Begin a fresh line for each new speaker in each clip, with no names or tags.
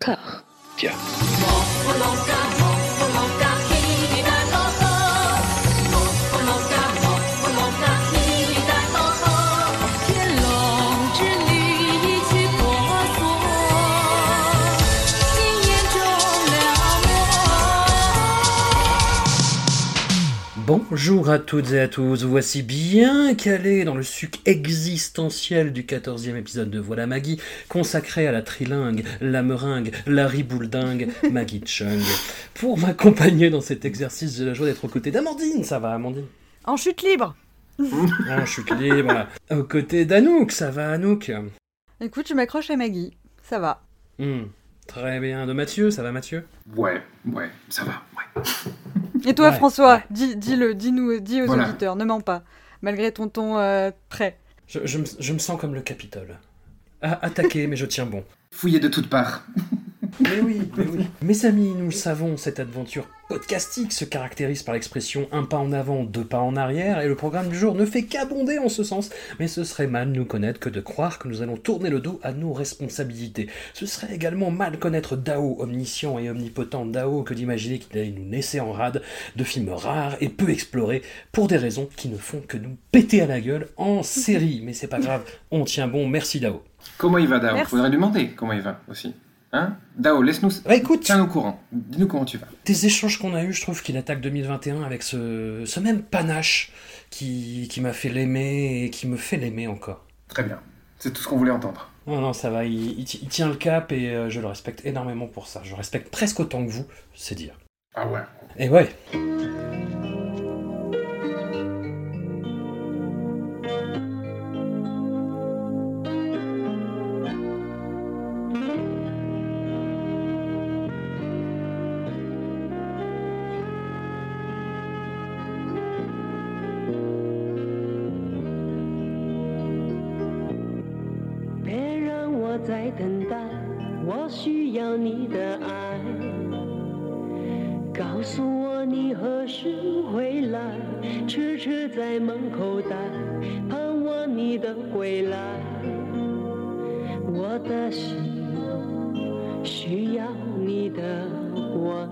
Car.
Tiens.
Bonjour à toutes et à tous, voici bien calé dans le suc existentiel du 14e épisode de Voilà Maggie, consacré à la trilingue, la meringue, la ribouledingue, Maggie Chung. Pour m'accompagner dans cet exercice, j'ai la joie d'être aux côtés d'Amandine, ça va Amandine?
En chute libre
En chute libre, aux côtés d'Anouk, ça va Anouk?
Écoute, je m'accroche à Maggie, ça va.
Hmm, Très bien, de Mathieu, ça va Mathieu?
Ouais, ouais, ça va, ouais.
Et toi,
Ouais,
François,
ouais.
dis, dis-le, dis-nous, dis aux
Voilà.
auditeurs, ne mens pas, malgré ton ton euh, prêt.
je, je me, je me sens comme le Capitole. À attaquer, mais je tiens bon.
Fouillé de toutes parts.
Mais oui, mais oui. Mes amis, nous le savons, cette aventure podcastique se caractérise par l'expression un pas en avant, deux pas en arrière, et le programme du jour ne fait qu'abonder en ce sens. Mais ce serait mal nous connaître que de croire que nous allons tourner le dos à nos responsabilités. Ce serait également mal connaître Dao, omniscient et omnipotent Dao, que d'imaginer qu'il allait nous naisser en rade de films rares et peu explorés, pour des raisons qui ne font que nous péter à la gueule en série. Mais c'est pas grave, on tient bon, merci Dao.
Comment il va, Dao? Faudrait lui demander comment il va aussi. Hein Dao, laisse-nous.
Bah écoute,
Tiens-nous au courant. Dis-nous comment tu vas.
des échanges qu'on a eus, je trouve qu'il attaque 2021 avec ce, ce même panache qui, qui m'a fait l'aimer et qui me fait l'aimer encore.
Très bien. C'est tout ce qu'on voulait entendre.
Non, non, ça va, il, il ti- il tient le cap et euh, je le respecte énormément pour ça. Je le respecte presque autant que vous, c'est dire.
Ah ouais.
Et ouais.
你的爱。告诉我你何时回来，痴痴在门口待，盼望你的归来。我的心需要你的关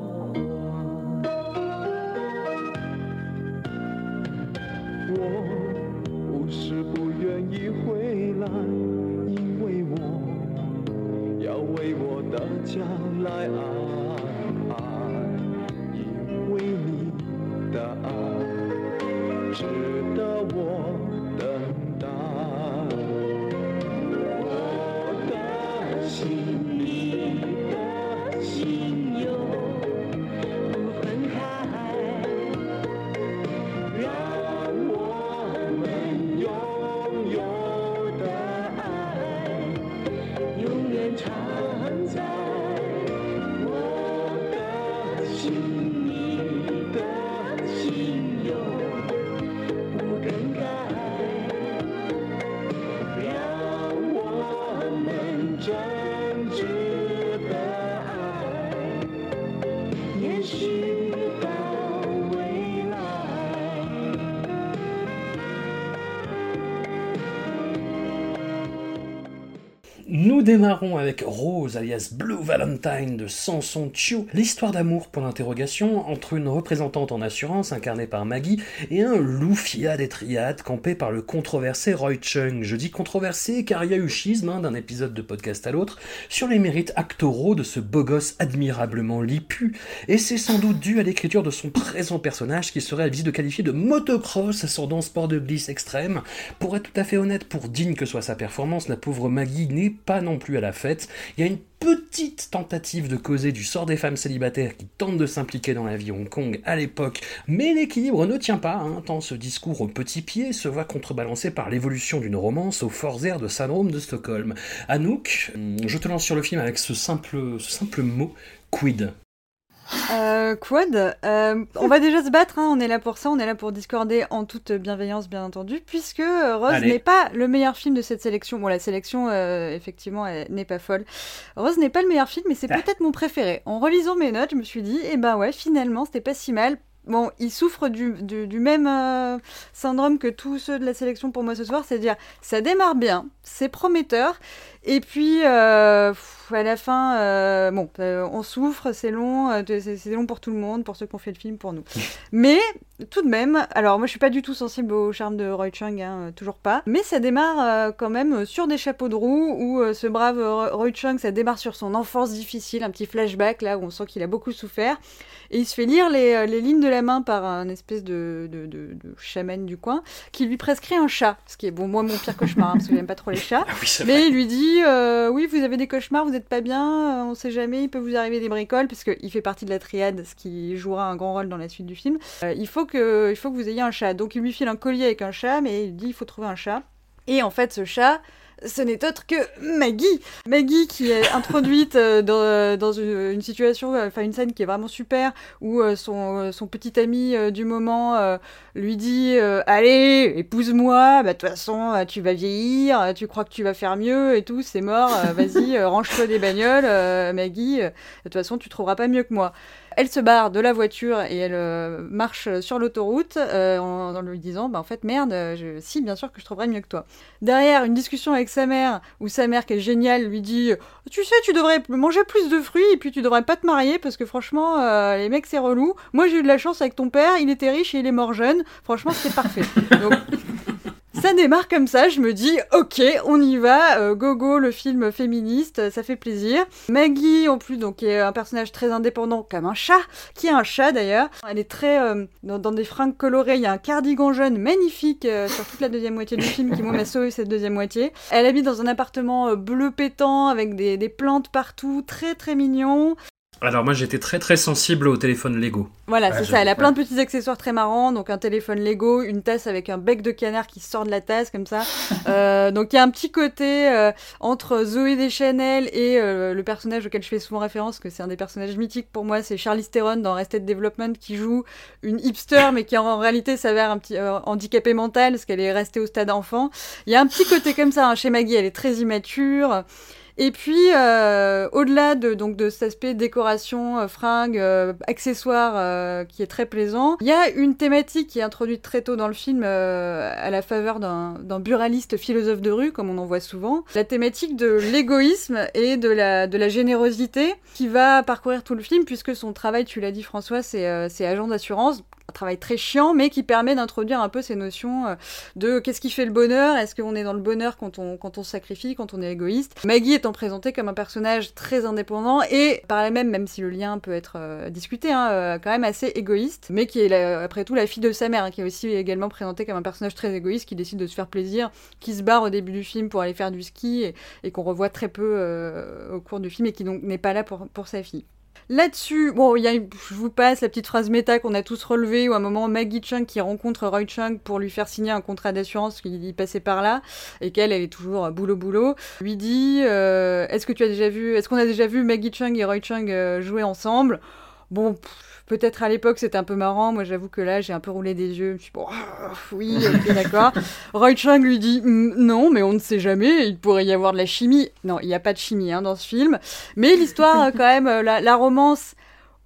démarrons avec Rose, alias Blue Valentine de Samson Chu, l'histoire d'amour pour l'interrogation entre une représentante en assurance incarnée par Maggie et un loufia des triades campé par le controversé Roy Chung. Je dis controversé car il y a eu schisme hein, d'un épisode de podcast à l'autre sur les mérites actoraux de ce beau gosse admirablement lipu, et c'est sans doute dû à l'écriture de son présent personnage qui serait à de qualifier de motocross ascendant sport de glisse extrême. Pour être tout à fait honnête, pour digne que soit sa performance, la pauvre Maggie n'est pas non plus à la fête. Il y a une petite tentative de causer du sort des femmes célibataires qui tentent de s'impliquer dans la vie Hong Kong à l'époque, mais l'équilibre ne tient pas, hein, tant ce discours au petit pied se voit contrebalancé par l'évolution d'une romance aux forts airs de syndrome de Stockholm. Anouk, je te lance sur le film avec ce simple mot, quid?
Euh, Quad, euh, on va déjà se battre, hein, on est là pour ça, on est là pour discorder en toute bienveillance, bien entendu, puisque euh, Rose n'est pas le meilleur film de cette sélection. Bon, la sélection, euh, effectivement, n'est pas folle. Rose n'est pas le meilleur film, mais c'est
Ah.
peut-être mon préféré. En relisant mes notes, je me suis dit, eh ben ouais, finalement, c'était pas si mal. Bon, il souffre du, du, du même syndrome que tous ceux de la sélection pour moi ce soir, c'est-à-dire ça démarre bien, c'est prometteur, Et puis, euh, à la fin, euh, bon, euh, on souffre, c'est long, c'est long pour tout le monde, pour ceux qui ont fait le film, pour nous. Mais tout de même, alors moi je suis pas du tout sensible au charme de Roy Chung, hein, toujours pas. Mais ça démarre quand même sur des chapeaux de roue où ce brave Roy Chung, ça démarre sur son enfance difficile, un petit flashback là où on sent qu'il a beaucoup souffert. Et il se fait lire les, les lignes de la main par un espèce de, de, de, de chaman du coin qui lui prescrit un chat. Ce qui est bon, moi mon pire cauchemar, hein, parce que j'aime pas trop les chats.
Ah oui,
Mais il lui dit euh, Oui, vous avez des cauchemars, vous n'êtes pas bien, euh, on sait jamais, il peut vous arriver des bricoles, parce qu'il fait partie de la triade, ce qui jouera un grand rôle dans la suite du film. Euh, il, faut que, il faut que vous ayez un chat. Donc il lui file un collier avec un chat, mais il dit Il faut trouver un chat. Et en fait, ce chat. Ce n'est autre que Maggie. Maggie qui est introduite euh, dans, dans une, une situation, euh, enfin une scène qui est vraiment super, où euh, son, euh, son petit ami euh, du moment euh, lui dit euh, Allez, épouse-moi, bah de toute façon, euh, tu vas vieillir, euh, tu crois que tu vas faire mieux et tout, c'est mort, euh, vas-y, euh, range-toi des bagnoles, euh, Maggie, euh, de toute façon, tu trouveras pas mieux que moi. Elle se barre de la voiture et elle euh, marche sur l'autoroute euh, en, lui disant bah en fait merde euh, si bien sûr que je trouverais mieux que toi. Derrière une discussion avec sa mère où sa mère qui est géniale lui dit tu sais tu devrais manger plus de fruits et puis tu devrais pas te marier parce que franchement les mecs c'est relou. Moi j'ai eu de la chance avec ton père il était riche et il est mort jeune. Franchement c'est parfait. Ça démarre comme ça, je me dis, ok, on y va, euh, go go, le film féministe, ça fait plaisir. Maggie, en plus, donc, est un personnage très indépendant, comme un chat, qui est un chat d'ailleurs. Elle est très euh, dans, des fringues colorées, il y a un cardigan jaune magnifique euh, sur toute la deuxième moitié du film qui, m'a sauvé cette deuxième moitié. Elle habite dans un appartement euh, bleu pétant, avec des plantes partout, très très mignon.
Alors moi j'étais très très sensible au téléphone Lego.
Voilà,
Ouais,
c'est ça. Elle a plein de petits accessoires très marrants. Donc un téléphone Lego, une tasse avec un bec de canard qui sort de la tasse comme ça. Euh, donc il y a un petit côté euh, entre Zoé Deschanel et euh, le personnage auquel je fais souvent référence, que c'est un des personnages mythiques pour moi, c'est Charlize Theron dans Arrested Development qui joue une hipster mais qui en réalité s'avère un petit euh, handicapé mental parce qu'elle est restée au stade enfant. Il y a un petit côté comme ça hein, chez Maggie. Elle est très immature. Et puis, euh, au-delà de, donc, de cet aspect décoration, euh, fringues, euh, accessoires euh, qui est très plaisant, il y a une thématique qui est introduite très tôt dans le film à la faveur d'un buraliste philosophe de rue, comme on en voit souvent. La thématique de l'égoïsme et de la, de la générosité qui va parcourir tout le film, puisque son travail, tu l'as dit François, c'est agent d'assurance. Un travail très chiant, mais qui permet d'introduire un peu ces notions euh, de qu'est-ce qui fait le bonheur Est-ce qu'on est dans le bonheur quand on, sacrifie, quand on est égoïste Maggie étant présentée comme un personnage très indépendant et par la même, même si le lien peut être euh, discuté, hein, euh, quand même assez égoïste, mais qui est après tout la fille de sa mère, hein, qui est aussi également présentée comme un personnage très égoïste qui décide de se faire plaisir, qui se barre au début du film pour aller faire du ski et, qu'on revoit très peu au cours du film et qui donc n'est pas là pour sa fille. Là-dessus, bon, il y a, je vous passe la petite phrase méta qu'on a tous relevée, où à un moment Maggie Chung qui rencontre Roy Chung pour lui faire signer un contrat d'assurance qu'il passait par là, et qu'elle, elle est toujours euh, boulot boulot, lui dit euh, Est-ce que tu as déjà vu, est-ce qu'on a déjà vu Maggie Chung et Roy Chung euh, jouer ensemble? Bon, peut-être à l'époque c'était un peu marrant, moi j'avoue que là j'ai un peu roulé des yeux, je me suis dit, bon, ah, oui, ok, d'accord. Roy Chung lui dit Mm, Non, mais on ne sait jamais, il pourrait y avoir de la chimie. Non, il n'y a pas de chimie hein, dans ce film. Mais l'histoire, euh, quand même, euh, la, la romance,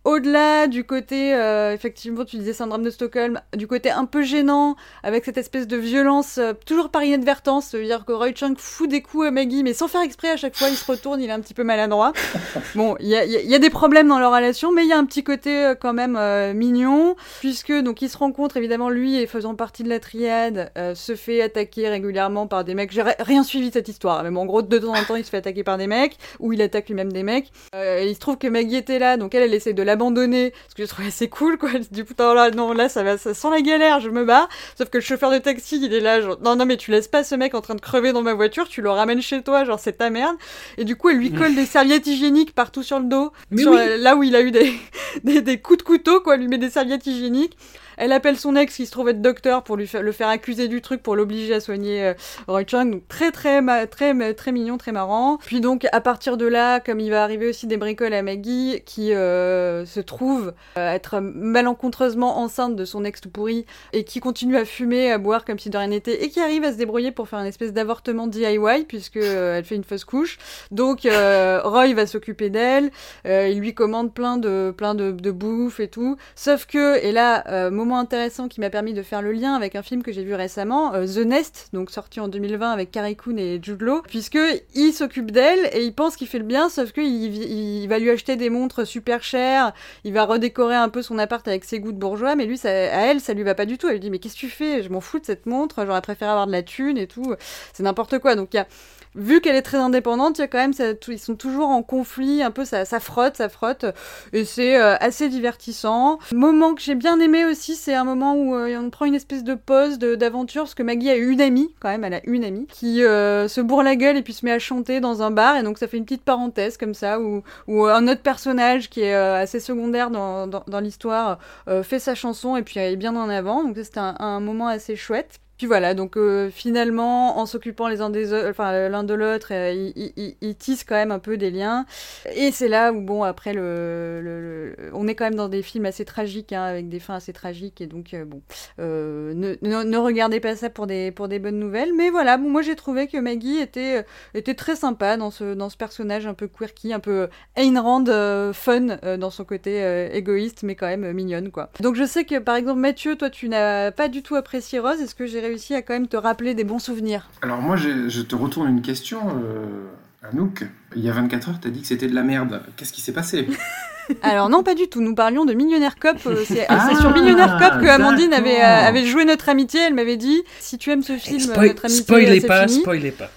au-delà du côté, euh, effectivement, tu disais syndrome de Stockholm, du côté un peu gênant, avec cette espèce de violence, euh, toujours par inadvertance, c'est-à-dire que Roy Chung fout des coups à Maggie, mais sans faire exprès, à chaque fois il se retourne, il est un petit peu maladroit. Bon, il y a, il y a- il y a des problèmes dans leur relation, mais il y a un petit côté euh, quand même mignon, puisque donc ils se rencontrent, évidemment, lui, et faisant partie de la triade, se fait attaquer régulièrement par des mecs. J'ai ri- rien suivi de cette histoire, mais bon, en gros, de temps en temps, il se fait attaquer par des mecs, ou il attaque lui-même des mecs. Il se trouve que Maggie était là, donc elle, elle essaie de l'abandonner, ce que je trouvais assez cool, quoi. Dit, putain, là, non, là, ça va, ça sent la galère, je me barre. Sauf que le chauffeur de taxi, il est là, genre, non, non, mais tu laisses pas ce mec en train de crever dans ma voiture, tu le ramènes chez toi, genre, c'est ta merde. Et du coup, elle lui colle des serviettes hygiéniques partout sur le dos,
Mais
sur,
oui.
euh, là où il a eu des, des, des coups de couteau, quoi, elle lui met des serviettes hygiéniques. Elle appelle son ex qui se trouve être docteur pour lui le faire accuser du truc pour l'obliger à soigner euh, Roy Chung. Donc très très très très mignon, très marrant. Puis donc à partir de là, comme il va arriver aussi des bricoles à Maggie qui euh, se trouve euh, être malencontreusement enceinte de son ex tout pourri et qui continue à fumer, à boire comme si de rien n'était et qui arrive à se débrouiller pour faire une espèce d'avortement DIY puisque elle fait une fausse couche. Donc Roy va s'occuper d'elle, il lui commande plein de plein de, bouffe et tout. Sauf que et là moment intéressant qui m'a permis de faire le lien avec un film que j'ai vu récemment, euh, The Nest, donc sorti en 2020 avec Carrie Coon et Jude Law, puisque il s'occupe d'elle et il pense qu'il fait le bien, sauf qu'il il, il va lui acheter des montres super chères, il va redécorer un peu son appart avec ses goûts de bourgeois, mais lui, à elle, ça lui va pas du tout. Elle lui dit mais qu'est-ce que tu fais? Je m'en fous de cette montre, j'aurais préféré avoir de la thune et tout. C'est n'importe quoi. Donc il y a vu qu'elle est très indépendante, il y a quand même, ils sont toujours en conflit, un peu, ça, frotte, ça frotte, et c'est euh, assez divertissant. Moment que j'ai bien aimé aussi, c'est un moment où euh, on prend une espèce de pause d'aventure, parce que Maggie a une amie, quand même, elle a une amie, qui euh, se bourre la gueule et puis se met à chanter dans un bar, et donc ça fait une petite parenthèse comme ça, où, un autre personnage qui est assez secondaire dans, l'histoire fait sa chanson et puis elle est bien en avant, donc c'était un moment assez chouette. Voilà, donc euh, finalement, en s'occupant les uns des enfin euh, l'un de l'autre, euh, ils, tissent quand même un peu des liens. Et c'est là où bon, après le, on est quand même dans des films assez tragiques, hein, avec des fins assez tragiques, et donc bon, ne, regardez pas ça pour des pour des bonnes nouvelles. Mais voilà, moi j'ai trouvé que Maggie était était très sympa dans ce dans ce personnage un peu quirky, un peu Ayn Rand fun dans son côté égoïste, mais quand même mignonne quoi. Donc je sais que par exemple Mathieu, toi tu n'as pas du tout apprécié Rose. Est-ce que j'ai réussi à quand même te rappeler des bons souvenirs
Alors moi, je te retourne une question, euh, Anouk. Il y a 24 heures, tu as dit que c'était de la merde. Qu'est-ce qui s'est passé?
Alors non, pas du tout. Nous parlions de Millionnaire Cop. euh, C'est
Ah,
c'est sur Millionnaire Cop que Amandine avait, euh, avait joué notre amitié. Elle m'avait dit si tu aimes ce film, euh,
Spoil-
notre amitié,
spoilez
c'est
pas,
fini.
spoilez pas.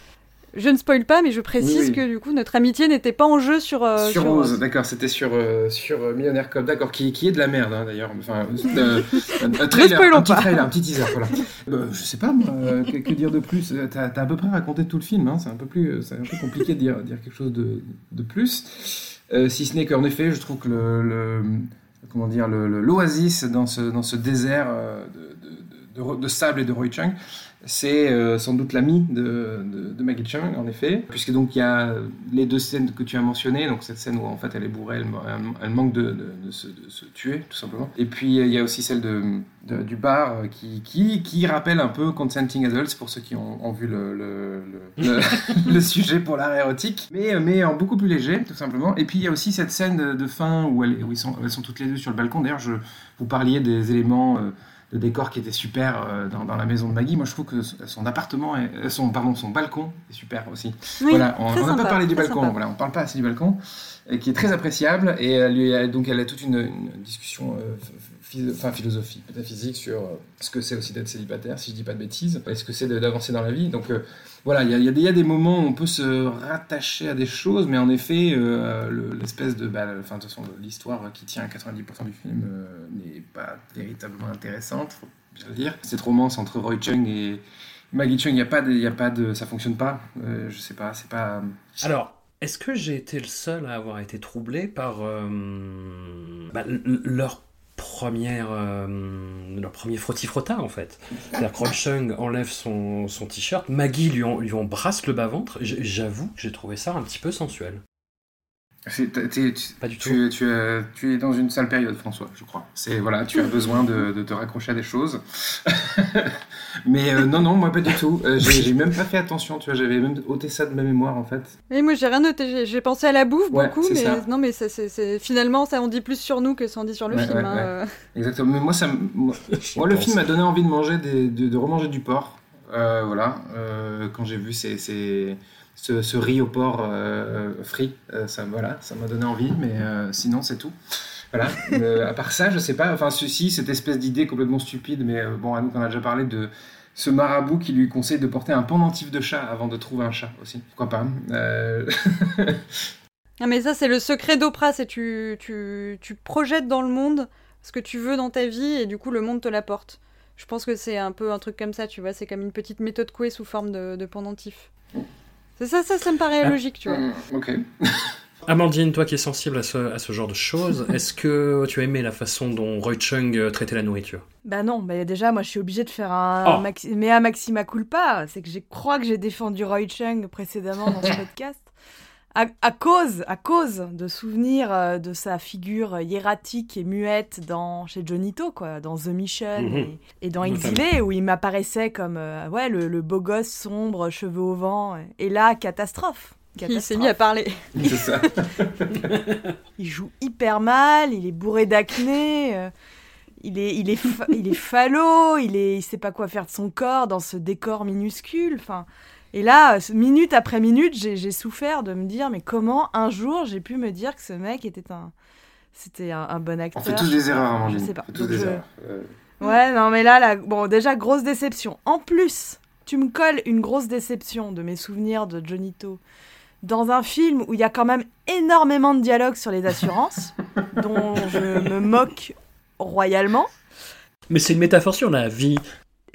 Je ne spoil pas, mais je précise
Oui, oui.
que du coup notre amitié n'était pas en jeu sur euh,
Sur
sur
Rose, d'accord, c'était sur, euh, sur euh, Millionnaire Cop, d'accord, qui, qui est de la merde hein, d'ailleurs. Enfin, euh, un, un trailer, un petit
pas.
trailer, un petit teaser, voilà. Euh, je sais pas, moi, euh, que, que dire de plus Euh, T'as as à peu près raconté tout le film, hein, c'est un peu plus, euh, un peu compliqué de dire, dire quelque chose de, de plus. Euh, si ce n'est qu'en effet, je trouve que le, le- comment dire, le- le- l'oasis dans ce, dans ce désert euh, de, de- de- sable et de Roy Chung, c'est euh, sans doute l'ami de, Maggie Chung, en effet, puisque donc il y a les deux scènes que tu as mentionnées, donc cette scène où en fait elle est bourrée, elle, manque de, se, tuer, tout simplement. Et puis il y a aussi celle du bar euh, qui, qui, rappelle un peu Consenting Adults pour ceux qui ont, vu le, le, sujet pour l'art érotique, mais, mais en beaucoup plus léger, tout simplement. Et puis il y a aussi cette scène de, fin où, elles sont toutes les deux sur le balcon. D'ailleurs, vous parliez des éléments euh, de décor qui étaient super euh, dans, dans la maison de Maggie. Moi, je trouve que son appartement, est, son, pardon, son balcon est super aussi.
Oui,
voilà, on n'a pas parlé du balcon.
sympa.
Voilà, on parle pas assez du balcon, qui est très appréciable. Et elle donc elle a toute une, discussion, euh, enfin philosophique, métaphysique sur euh, ce que c'est aussi d'être célibataire, si je dis pas de bêtises, et ce que c'est d'avancer dans la vie. Donc euh, voilà, il y a, des- moments où on peut se rattacher à des choses, mais en effet, euh, le- l'espèce de, bah, de toute façon, l'histoire qui tient à 90% du film euh, n'est pas véritablement intéressante, faut bien le dire. Cette romance entre Roy Chung et Maggie Chung, il y a a pas de, ça fonctionne pas. Euh, je sais pas, c'est pas.
Alors, est-ce que j'ai été le seul à avoir été troublé par euh, bah, euh, leur premier frotti-frottard en fait? C'est-à-dire Chung enlève son, son t-shirt Maggie lui, en- lui embrasse le bas-ventre. J- j'avoue que j'ai trouvé ça un petit peu sensuel
C'est- t'es- t'es- tu,
pas du tout
tu, tu, euh, tu es dans une sale période, François, je crois. C'est voilà, tu as besoin de, de te raccrocher à des choses. Mais euh, non, non, moi pas du tout. Euh, j'ai j'ai même pas fait attention, tu vois, j'avais même ôté ça de ma mémoire en fait.
Et moi j'ai rien noté. J'ai- J'ai pensé à la bouffe
Ouais,
beaucoup, mais
ça.
non, mais ça, c'est- c'est- finalement ça en dit plus sur nous que ça en dit sur le
Ouais,
film.
ouais,
hein,
ouais.
euh.
Exactement. Mais moi, ça, me- moi, moi, le film m'a donné envie de manger, des, de, de remanger du porc. Euh, voilà, euh, quand j'ai vu ces, ces- ce, riz au porc euh, frit, euh, ça, ça m'a donné envie, mais euh, sinon c'est tout. Voilà. Euh, à part ça, je sais pas. Enfin, ceci, cette espèce d'idée complètement stupide, mais euh, bon, Anouk en a déjà parlé de ce marabout qui lui conseille de porter un pendentif de chat avant de trouver un chat aussi. Pourquoi pas Euh,
Ah, mais ça c'est le secret d'Oprah, c'est tu, tu, tu projettes dans le monde ce que tu veux dans ta vie et du coup le monde te l'apporte. Je pense que c'est un peu un truc comme ça, tu vois, c'est comme une petite méthode couée sous forme de pendentif. C'est ça, ça, ça me paraît
Ah.
logique, tu vois.
Mm, ok.
Amandine, toi qui es sensible à ce, à ce genre de choses, est-ce que tu as aimé la façon dont Roy Chung euh, traitait la nourriture?
Bah non, bah déjà, moi je suis obligée de faire un
Oh.
maxi... mea maxima culpa. C'est que je crois que j'ai défendu Roy Chung précédemment dans ce podcast. À, à cause, à cause de souvenirs euh, de sa figure hiératique et muette dans chez Johnito, quoi, dans The Mission
Mhm.
et, et dans. Exilé, où il m'apparaissait comme euh, ouais le, le beau gosse sombre, cheveux au vent. Et là, catastrophe.
Il s'est mis à parler.
C'est ça.
Il joue hyper mal, il est bourré d'acné. euh, il est, il est, fa- il est falot, il est, il sait pas quoi faire de son corps dans ce décor minuscule. Enfin, et là, minute après minute, j'ai souffert de me dire, mais comment un jour j'ai pu me dire que ce mec était un, c'était un, un bon
On
acteur?
fait tous des erreurs, Amandine.
Je sais pas.
On fait tous des
je-
erreurs. Euh,
Ouais, non, mais là, là, bon, déjà, grosse déception. En plus, tu me colles une grosse déception de mes souvenirs de Johnito dans un film où il y a quand même énormément de dialogues sur les assurances, dont je me moque royalement.
Mais c'est une métaphore sur la vie.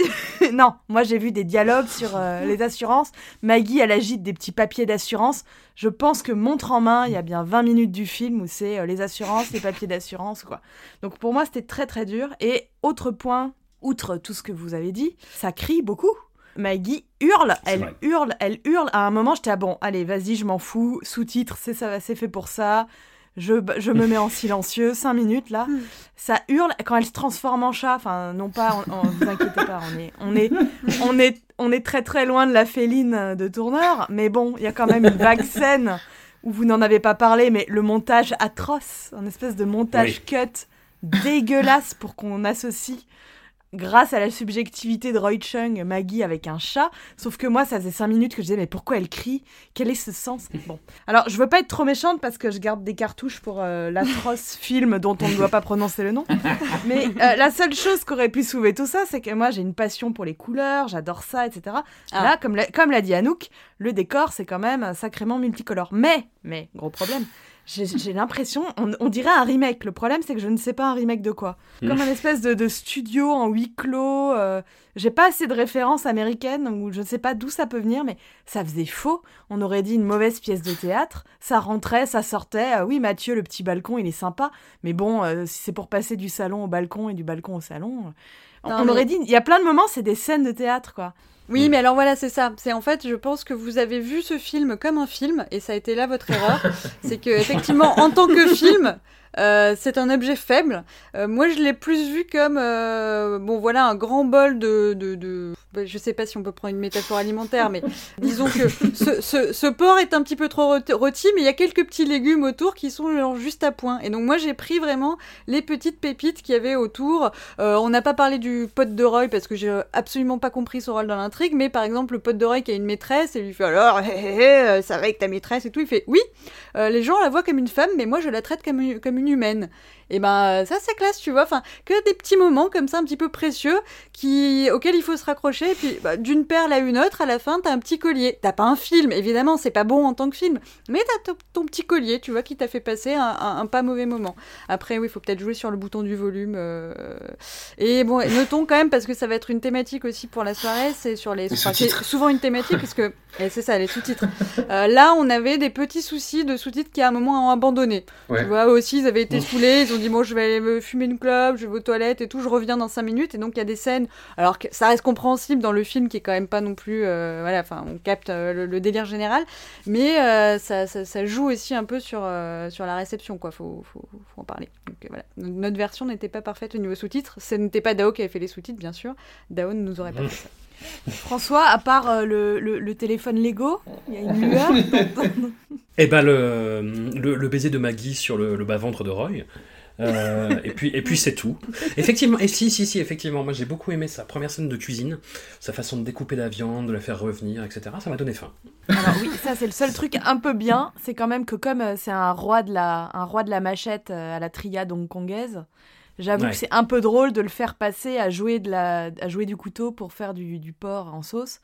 non, moi j'ai vu des dialogues sur euh, les assurances. Maggie, elle agite des petits papiers d'assurance. Je pense que montre en main, il y a bien 20 minutes du film où c'est euh, les assurances, les papiers d'assurance, quoi. Donc pour moi, c'était très très dur. Et autre point, outre tout ce que vous avez dit, ça crie beaucoup. Maggie hurle, elle
vrai.
hurle, elle hurle. À un moment, j'étais ah bon, allez, vas-y, je m'en fous. Sous-titres, c'est ça, c'est fait pour ça. Je, je me mets en silencieux, 5 minutes là. Ça hurle quand elle se transforme en chat. Enfin, non pas, on, on- vous inquiétez pas, on est, on est, on est, on est très très loin de la féline de tourneur. Mais bon, il y a quand même une vague scène où vous n'en avez pas parlé, mais le montage atroce, un espèce de montage cut dégueulasse pour qu'on associe grâce à la subjectivité de Roy Chung, Maggie avec un chat. Sauf que moi, ça faisait cinq minutes que je disais, mais pourquoi elle crie? Quel est ce sens? Bon. Alors, je veux pas être trop méchante parce que je garde des cartouches pour euh, l'atroce film dont on ne doit pas prononcer le nom. Mais euh, la seule chose qui aurait pu sauver tout ça, c'est que moi, j'ai une passion pour les couleurs, j'adore ça, etc.
Ah.
Là, comme l'a, comme l'a dit Anouk, le décor, c'est quand même sacrément multicolore. Mais, mais, gros problème. J'ai, l'impression, on, on dirait un remake. Le problème, c'est que je ne sais pas un remake de quoi. Comme un espèce de, de studio en huis clos. euh, j'ai pas assez de références américaines ou je ne sais pas d'où ça peut venir, mais ça faisait faux. On aurait dit une mauvaise pièce de théâtre. Ça rentrait, ça sortait. Euh, oui, Mathieu, le petit balcon, il est sympa. Mais bon, euh, si c'est pour passer du salon au balcon et du balcon au salon. On-
Non,
on
mais-
aurait dit, il y a plein de moments, c'est des scènes de théâtre, quoi.
Oui, mais alors voilà, c'est ça. C'est en fait, je pense que vous avez vu ce film comme un film, et ça a été là votre erreur. c'est que effectivement, en tant que film, euh, c'est un objet faible. Euh, moi, je l'ai plus vu comme, euh, bon, voilà, un grand bol de, de, de- bah, je sais pas si on peut prendre une métaphore alimentaire, mais disons que ce, ce, ce porc est un petit peu trop rôti- mais il y a quelques petits légumes autour qui sont genre juste à point. Et donc moi, j'ai pris vraiment les petites pépites qu'il y avait autour. On n'a pas parlé du pote de Roy parce que j'ai absolument pas compris son rôle dans l'intrigue, mais par exemple, le pote de Roy qui a une maîtresse et lui fait alors, hé, hé, hé, ça va avec ta maîtresse et tout, il fait oui, les gens la voient comme une femme, mais moi je la traite comme une, comme une humaine. Et ben ça c'est classe, tu vois, enfin, que des petits moments comme ça un petit peu précieux qui, auxquels il faut se raccrocher, et puis bah, d'une perle à une autre, à la fin t'as un petit collier. T'as pas un film, évidemment, c'est pas bon en tant que film, mais t'as ton, ton petit collier, tu vois, qui t'a fait passer un, un- un pas mauvais moment. Après, oui, il faut peut-être jouer sur le bouton du volume. euh, Et bon, notons quand même, parce que ça va être une thématique aussi pour la soirée, c'est sur les.
Les
enfin, c'est souvent une thématique, parce que. et c'est ça, les sous-titres. Euh, là, on avait des petits soucis de sous-titres qui à un moment ont abandonné.
Ouais.
Tu vois, aussi, ils avaient été saoulés, ils ont dit, bon, je vais aller me fumer une clope, je vais aux toilettes et tout, je reviens dans 5 minutes. Et donc, il y a des scènes. Alors que ça reste compréhensible dans le film qui est quand même pas non plus. euh, voilà, enfin, on capte euh, le, le délire général. Mais euh, ça, ça, ça joue aussi un peu sur, euh, sur la réception, quoi. Faut, faut, faut en parler. Donc voilà. Notre version n'était pas parfaite au niveau sous-titres. Ce n'était pas Dao qui avait fait les sous-titres, bien sûr. Dao ne nous aurait pas fait ça.
François, à part euh, le, le- le téléphone Lego, il y a une lueur.
Eh ben le, le, le baiser de Maggie sur le, le bas-ventre de Roy. Euh, et puis, et puis c'est tout. Effectivement, et si, si, si, effectivement, moi j'ai beaucoup aimé sa première scène de cuisine, sa façon de découper la viande, de la faire revenir, etc. Ça m'a donné faim.
Alors oui, ça c'est le seul truc un peu bien, c'est quand même que comme euh, c'est un roi de la, un roi de la machette euh, à la triade hongkongaise, j'avoue
Ouais.
que c'est un peu drôle de le faire passer à jouer de la, à jouer du couteau pour faire du, du porc en sauce.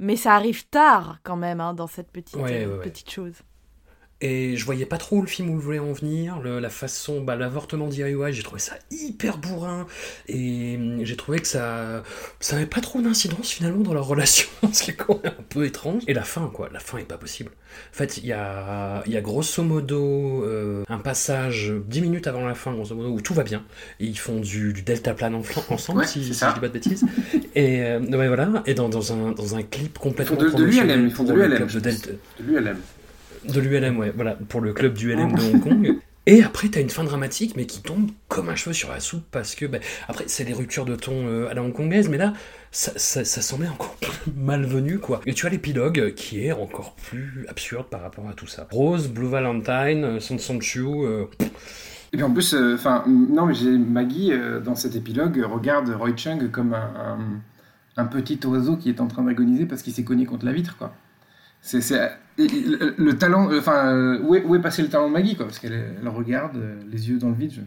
Mais ça arrive tard quand même hein, dans cette petite,
Ouais, ouais, ouais.
petite chose.
Et je voyais pas trop le film où il voulait en venir, le- la façon, bah, l'avortement DIY, j'ai trouvé ça hyper bourrin, et hum, j'ai trouvé que ça, ça avait pas trop d'incidence finalement dans leur relation, ce qui est quand même un peu étrange. Et la fin, quoi, la fin est pas possible. En fait, il y a, y a grosso modo euh, un passage 10 minutes avant la fin, grosso modo, où tout va bien, et ils font du, du deltaplane en ensemble,
Ouais,
si, si je dis pas de bêtises. Et euh, ouais, voilà, et dans, dans, un, dans un clip complètement
de- de l'ULM, ils font de l'ULM.
de Delta.
De l'ULM.
De l'ULM, ouais, voilà, pour le club du LM de Hong Kong. Et après, t'as une fin dramatique, mais qui tombe comme un cheveu sur la soupe, parce que, ben, après, c'est les ruptures de ton euh, à la hongkongaise, mais là, ça, ça, ça semblait encore plus malvenu, quoi. Et tu as l'épilogue, qui est encore plus absurde par rapport à tout ça. Rose, Blue Valentine, Son Son Chu, euh,
Et puis en plus, euh, enfin, non, mais j'ai Maggie euh, dans cet épilogue regarde Roy Chung comme un, un- un petit oiseau qui est en train d'agoniser parce qu'il s'est cogné contre la vitre, quoi. C'est le, le talent, euh, enfin, euh, où, est, passé le talent de Maggie, quoi Parce qu'elle elle regarde euh, les yeux dans le vide. je-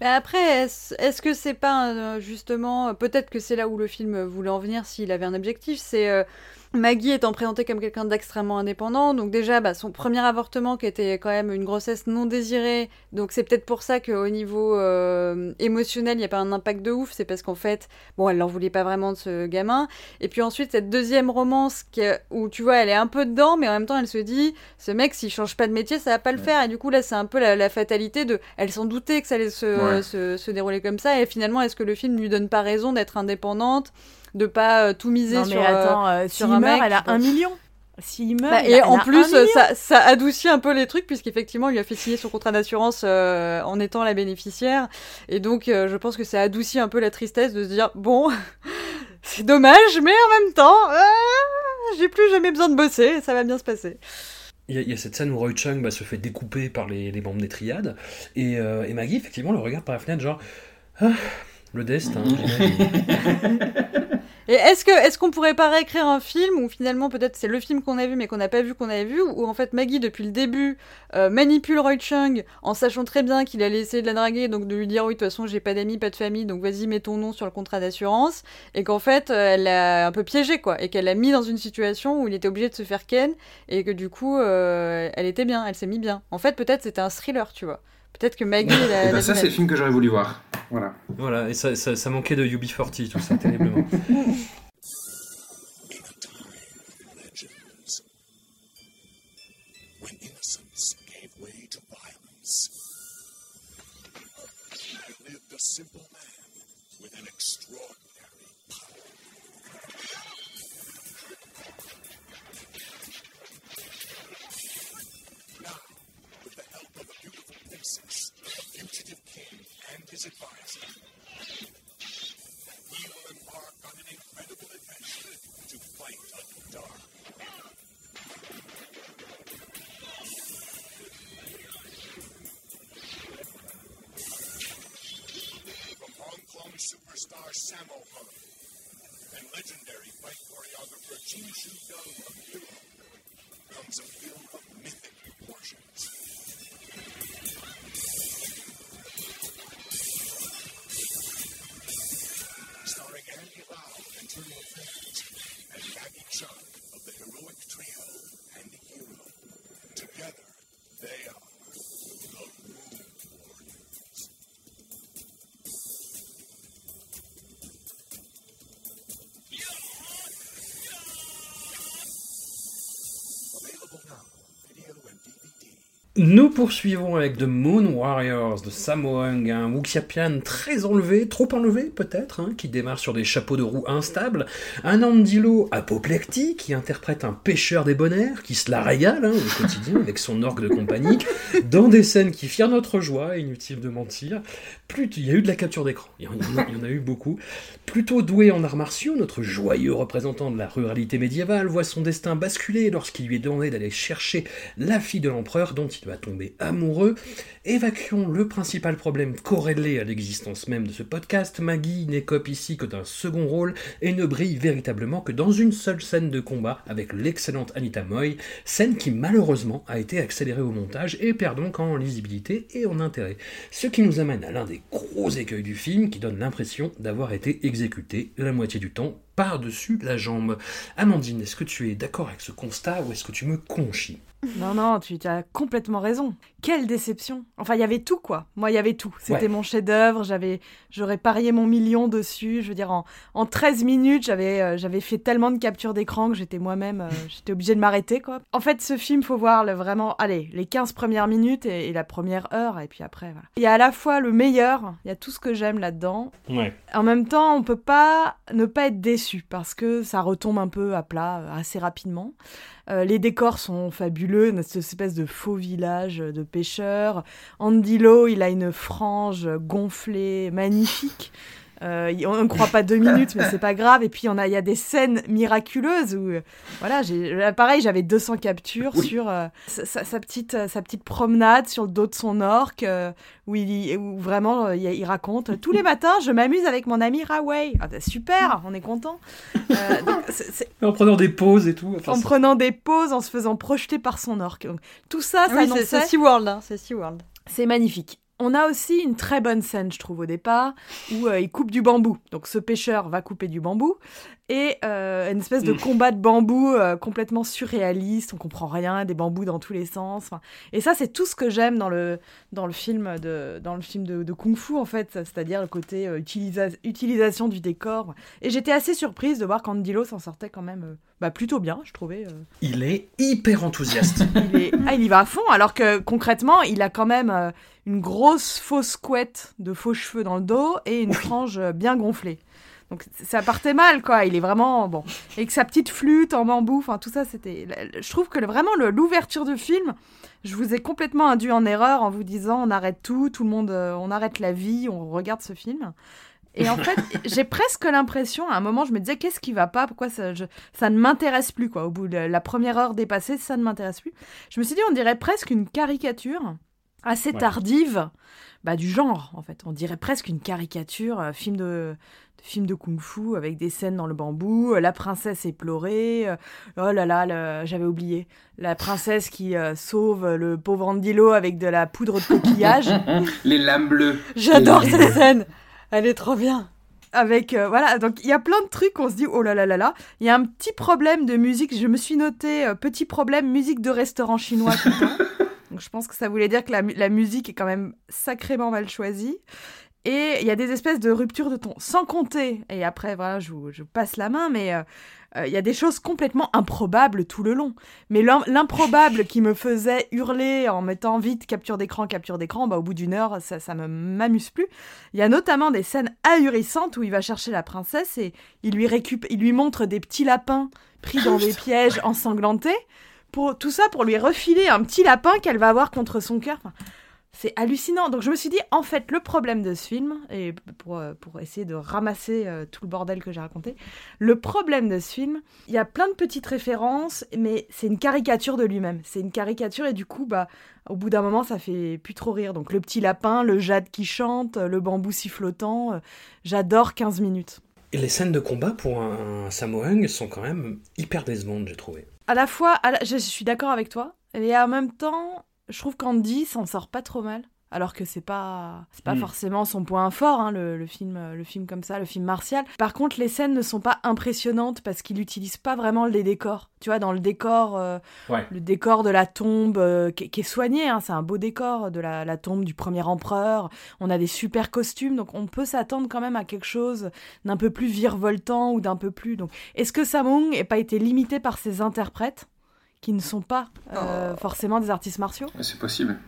Mais après, est-ce est-ce que c'est pas justement, peut-être que c'est là où le film voulait en venir s'il avait un objectif, c'est Maggie étant présentée comme quelqu'un d'extrêmement indépendant, donc déjà bah, son premier avortement qui était quand même une grossesse non désirée, donc c'est peut-être pour ça qu'au niveau euh, émotionnel il n'y a pas un impact de ouf, c'est parce qu'en fait, bon elle n'en voulait pas vraiment de ce gamin, et puis ensuite cette deuxième romance qui, où tu vois elle est un peu dedans, mais en même temps elle se dit, ce mec s'il change pas de métier ça va pas le faire, et du coup là c'est un peu la, la fatalité de, elle s'en doutait que ça allait se,
Ouais.
se, se dérouler comme ça, et finalement est-ce que le film lui donne pas raison d'être indépendante? De pas euh, tout miser
Non, mais
sur, euh,
attends, euh,
sur
s'il
un
meurt,
mec,
elle a un million. S'il meurt,
Bah, et
a-
en plus,
million.
ça, ça adoucit un peu les trucs, puisqu'effectivement, il lui a fait signer son contrat d'assurance euh, en étant la bénéficiaire. Et donc, euh, je pense que ça adoucit un peu la tristesse de se dire bon, c'est dommage, mais en même temps, euh, j'ai plus jamais besoin de bosser, ça va bien se passer.
Il y, a, il y a cette scène où Roy Chung bah, se fait découper par les, les membres des triades, et, euh, et Maggie, effectivement, le regarde par la fenêtre, genre Ah, le destin.
Et est-ce que est-ce qu'on pourrait pas réécrire un film où finalement peut-être c'est le film qu'on a vu mais qu'on n'a pas vu qu'on avait vu où en fait Maggie depuis le début euh, manipule Roy Chung en sachant très bien qu'il allait essayer de la draguer donc de lui dire oui de toute façon j'ai pas d'amis pas de famille donc vas-y mets ton nom sur le contrat d'assurance. Et qu'en fait euh, elle l'a un peu piégé quoi. Et qu'elle l'a mis dans une situation où il était obligé de se faire ken et que du coup euh, elle était bien elle s'est mis bien. En fait peut-être c'était un thriller tu vois. Peut-être que Maggie elle a-
Eh ben, ça, c'est le film que j'aurais voulu voir. Voilà.
voilà, et ça, ça, ça manquait de UB40, tout ça, terriblement.
superstar Sammo Hung and legendary fight choreographer Jin Shu Dong of Hero comes a film
Nous poursuivons avec The Moon Warriors de Sammo Hung, un Wuxiapian très enlevé, trop enlevé peut-être, hein, qui démarre sur des chapeaux de roue instables, un Andilo apoplectique qui interprète un pêcheur débonnaire qui se la régale hein, au quotidien avec son orgue de compagnie, dans des scènes qui firent notre joie, inutile de mentir. Il y a eu de la capture d'écran, il y en a, il y en a eu beaucoup. Plutôt doué en arts martiaux, notre joyeux représentant de la ruralité médiévale voit son destin basculer lorsqu'il lui est demandé d'aller chercher la fille de l'empereur dont il va tomber amoureux. Évacuons le principal problème corrélé à l'existence même de ce podcast. Maggie n'écope ici que d'un second rôle et ne brille véritablement que dans une seule scène de combat avec l'excellente Anita Moy, scène qui malheureusement a été accélérée au montage et perd donc en lisibilité et en intérêt. Ce qui nous amène à l'un des gros écueils du film qui donne l'impression d'avoir été exécuté la moitié du temps par-dessus la jambe. Amandine, est-ce que tu es d'accord avec ce constat ou est-ce que tu me conchies?
Non, non, tu as complètement raison. Quelle déception. Enfin, il y avait tout, quoi. Moi, il y avait tout. C'était
Ouais.
mon chef-d'œuvre. J'avais, j'aurais parié mon million dessus. Je veux dire, en, en 13 minutes, j'avais, euh, j'avais fait tellement de captures d'écran que j'étais moi-même, euh, j'étais obligée de m'arrêter, quoi. En fait, ce film, faut voir le, vraiment, allez, les 15 premières minutes et, et la première heure, et puis après, voilà. Il y a à la fois le meilleur, il y a tout ce que j'aime là-dedans,
Ouais.
en même temps, on peut pas ne pas être déçu parce que ça retombe un peu à plat euh, assez rapidement. Euh, les décors sont fabuleux, une espèce de faux village de pêcheurs. Andy Lo, il a une frange gonflée magnifique. Euh, on ne croit pas deux minutes, mais c'est pas grave. Et puis on a, il y a des scènes miraculeuses où, euh, voilà, j'ai, là, pareil, j'avais 200 captures
Oui.
sur euh, sa, petite, euh, sa petite promenade sur le dos de son orque, euh, où, il, où vraiment euh, il, il raconte tous les matins, je m'amuse avec mon ami Raway. Ah, bah, super, on est content. Euh,
En prenant des pauses et tout. enfin,
en prenant des pauses, en se faisant projeter par son orque. Donc, tout ça,
Ah
ça
oui, c'est-
annonçait-
c'est SeaWorld, hein, c'est SeaWorld.
c'est magnifique. On a aussi une très bonne scène, je trouve, au départ, où euh, il coupe du bambou. Donc ce pêcheur va couper du bambou. Et euh, une espèce de combat de bambou euh, complètement surréaliste, on comprend rien, des bambous dans tous les sens. Enfin, et ça, c'est tout ce que j'aime dans le, dans le film, de, dans le film de, de Kung Fu, en fait, c'est-à-dire le côté euh, utilisa- utilisation du décor. Et j'étais assez surprise de voir qu'Andilo s'en sortait quand même euh, bah, plutôt bien, je trouvais.
Il est hyper enthousiaste.
Il, est- ah, il y va à fond, alors que concrètement, il a quand même une grosse fausse couette de faux cheveux dans le dos et une frange bien gonflée. Donc ça partait mal, quoi. Il est vraiment bon. Et que sa petite flûte en bambou, enfin tout ça, c'était. Je trouve que vraiment l'ouverture du film, je vous ai complètement induit en erreur en vous disant on arrête tout, tout le monde, euh, on arrête la vie, on regarde ce film. Et en fait, j'ai presque l'impression, à un moment, je me disais qu'est-ce qui va pas, pourquoi ça, je- ça ne m'intéresse plus, quoi? Au bout de la première heure dépassée, ça ne m'intéresse plus. Je me suis dit, on dirait presque une caricature assez tardive bah, du genre, en fait. On dirait presque une caricature, euh, film de, film de kung-fu avec des scènes dans le bambou, euh, la princesse éplorée, euh, oh là là, j'avais oublié, la princesse qui euh, sauve le pauvre Andilo avec de la poudre de coquillage.
Les lames bleues.
J'adore cette scène. Elle est trop bien.
avec euh, voilà donc il y a plein de trucs on se dit oh là là là là il y a un petit problème de musique je me suis noté petit problème musique de restaurant chinois tout le temps donc je pense que ça voulait dire que la, mu- la musique est quand même sacrément mal choisie. Et il y a des espèces de ruptures de ton sans compter. Et après voilà je vous, je vous passe la main mais euh, euh, il y a des choses complètement improbables tout le long. Mais l'im- l'improbable qui me faisait hurler en mettant vite capture d'écran capture d'écran bah au bout d'une heure ça ça me m'amuse plus. Il y a notamment des scènes ahurissantes où il va chercher la princesse et il lui récup il lui montre des petits lapins pris dans des pièges ensanglantés. Pour tout ça pour lui refiler un petit lapin qu'elle va avoir contre son cœur. C'est hallucinant. Donc je me suis dit en fait le problème de ce film et pour euh, pour essayer de ramasser euh, tout le bordel que j'ai raconté, le problème de ce film, il y a plein de petites références mais c'est une caricature de lui-même. C'est une caricature et du coup bah au bout d'un moment, ça fait plus trop rire. Donc le petit lapin, le jade qui chante, le bambou sifflotant, euh, j'adore 15 minutes.
Les scènes de combat pour un, un sont quand même hyper décevantes, j'ai trouvé.
À la fois, je suis d'accord avec toi, et en même temps, je trouve qu'Andy s'en sort pas trop mal. Alors que c'est pas, c'est pas
Mm.
forcément son point fort, hein, le, le film, le film comme ça, le film martial. Par contre, les scènes ne sont pas impressionnantes parce qu'il utilise pas vraiment les décors. Tu vois, dans le décor, euh,
Ouais.
le décor de la tombe euh, qui, qui est soigné, hein, c'est un beau décor de la, la tombe du premier empereur. On a des super costumes, donc on peut s'attendre quand même à quelque chose d'un peu plus virevoltant ou d'un peu plus. Donc, est-ce que Samung n'ait pas été limité par ses interprètes qui ne sont pas euh, forcément des artistes martiaux?
C'est possible.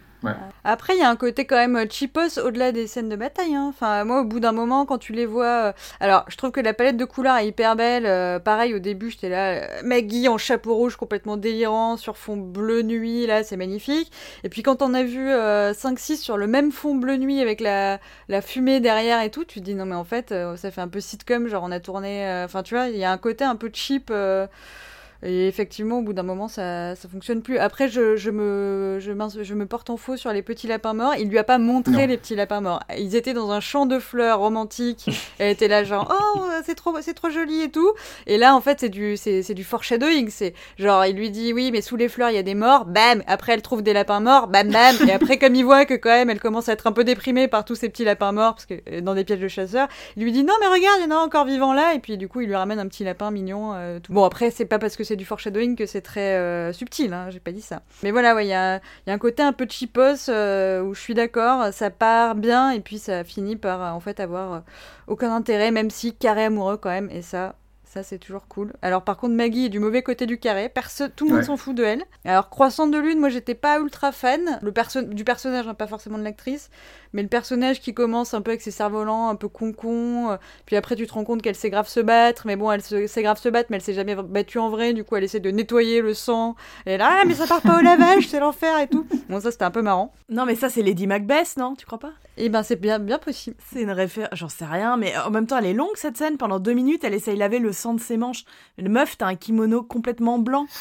Après, il y a un côté quand même cheapos au-delà des scènes de bataille. hein. Enfin, moi, au bout d'un moment, quand tu les vois. euh, Alors, je trouve que la palette de couleurs est hyper belle. euh, pareil, au début, j'étais là. euh, Maggie en chapeau rouge complètement délirant sur fond bleu nuit, là, c'est magnifique. Et puis, quand on a vu 5-6 sur le même fond bleu nuit avec la, fumée derrière et tout, tu te dis non, mais en fait, euh, ça fait un peu sitcom. Genre, on a tourné. euh, Enfin, tu vois, il y a un côté un peu cheap. euh, et effectivement, au bout d'un moment, ça, ça fonctionne plus. Après, je, je, me, je, je me porte en faux sur les petits lapins morts. Il lui a pas montré
Non.
les petits lapins morts. Ils étaient dans un champ de fleurs romantique. Elle était là, genre, oh, c'est trop, c'est trop joli et tout. Et là, en fait, c'est du, c'est, c'est du foreshadowing. C'est genre, il lui dit, oui, mais sous les fleurs, il y a des morts. Bam! Après, elle trouve des lapins morts. Bam, bam. Et après, comme il voit que quand même, elle commence à être un peu déprimée par tous ces petits lapins morts, parce que euh, dans des pièges de chasseurs, il lui dit, non, mais regarde, il y en a encore vivant là. Et puis, du coup, il lui ramène un petit lapin mignon. euh, tout. Bon, après, c'est pas parce que c'est du foreshadowing que c'est très euh, subtil, hein, j'ai pas dit ça. Mais voilà, ouais, il y a, y a un côté un peu cheapos euh, où je suis d'accord, ça part bien et puis ça finit par euh, en fait avoir euh, aucun intérêt, même si carré amoureux quand même, et ça, Ça, c'est toujours cool. Alors, par contre, Maggie est du mauvais côté du carré. Perso tout le monde
Ouais.
s'en fout de elle. Alors, Croissant de Lune, moi, j'étais pas ultra fan le perso du personnage, hein, pas forcément de l'actrice. Mais le personnage qui commence un peu avec ses cerfs-volants, un peu con-con. euh, Puis après, tu te rends compte qu'elle sait grave se battre. Mais bon, elle sait grave se battre, mais elle s'est jamais battue en vrai. Du coup, elle essaie de nettoyer le sang. Elle est là, ah, mais ça part pas au lavage, c'est l'enfer et tout. Bon, ça, c'était un peu marrant.
Non, mais ça, c'est Lady Macbeth, non Tu crois pas?
Et ben, c'est bien, bien possible.
C'est une référence, j'en sais rien, mais en même temps, elle est longue cette scène. Pendant deux minutes, elle essaye de laver le sang de ses manches. Le meuf, t'as un kimono complètement blanc.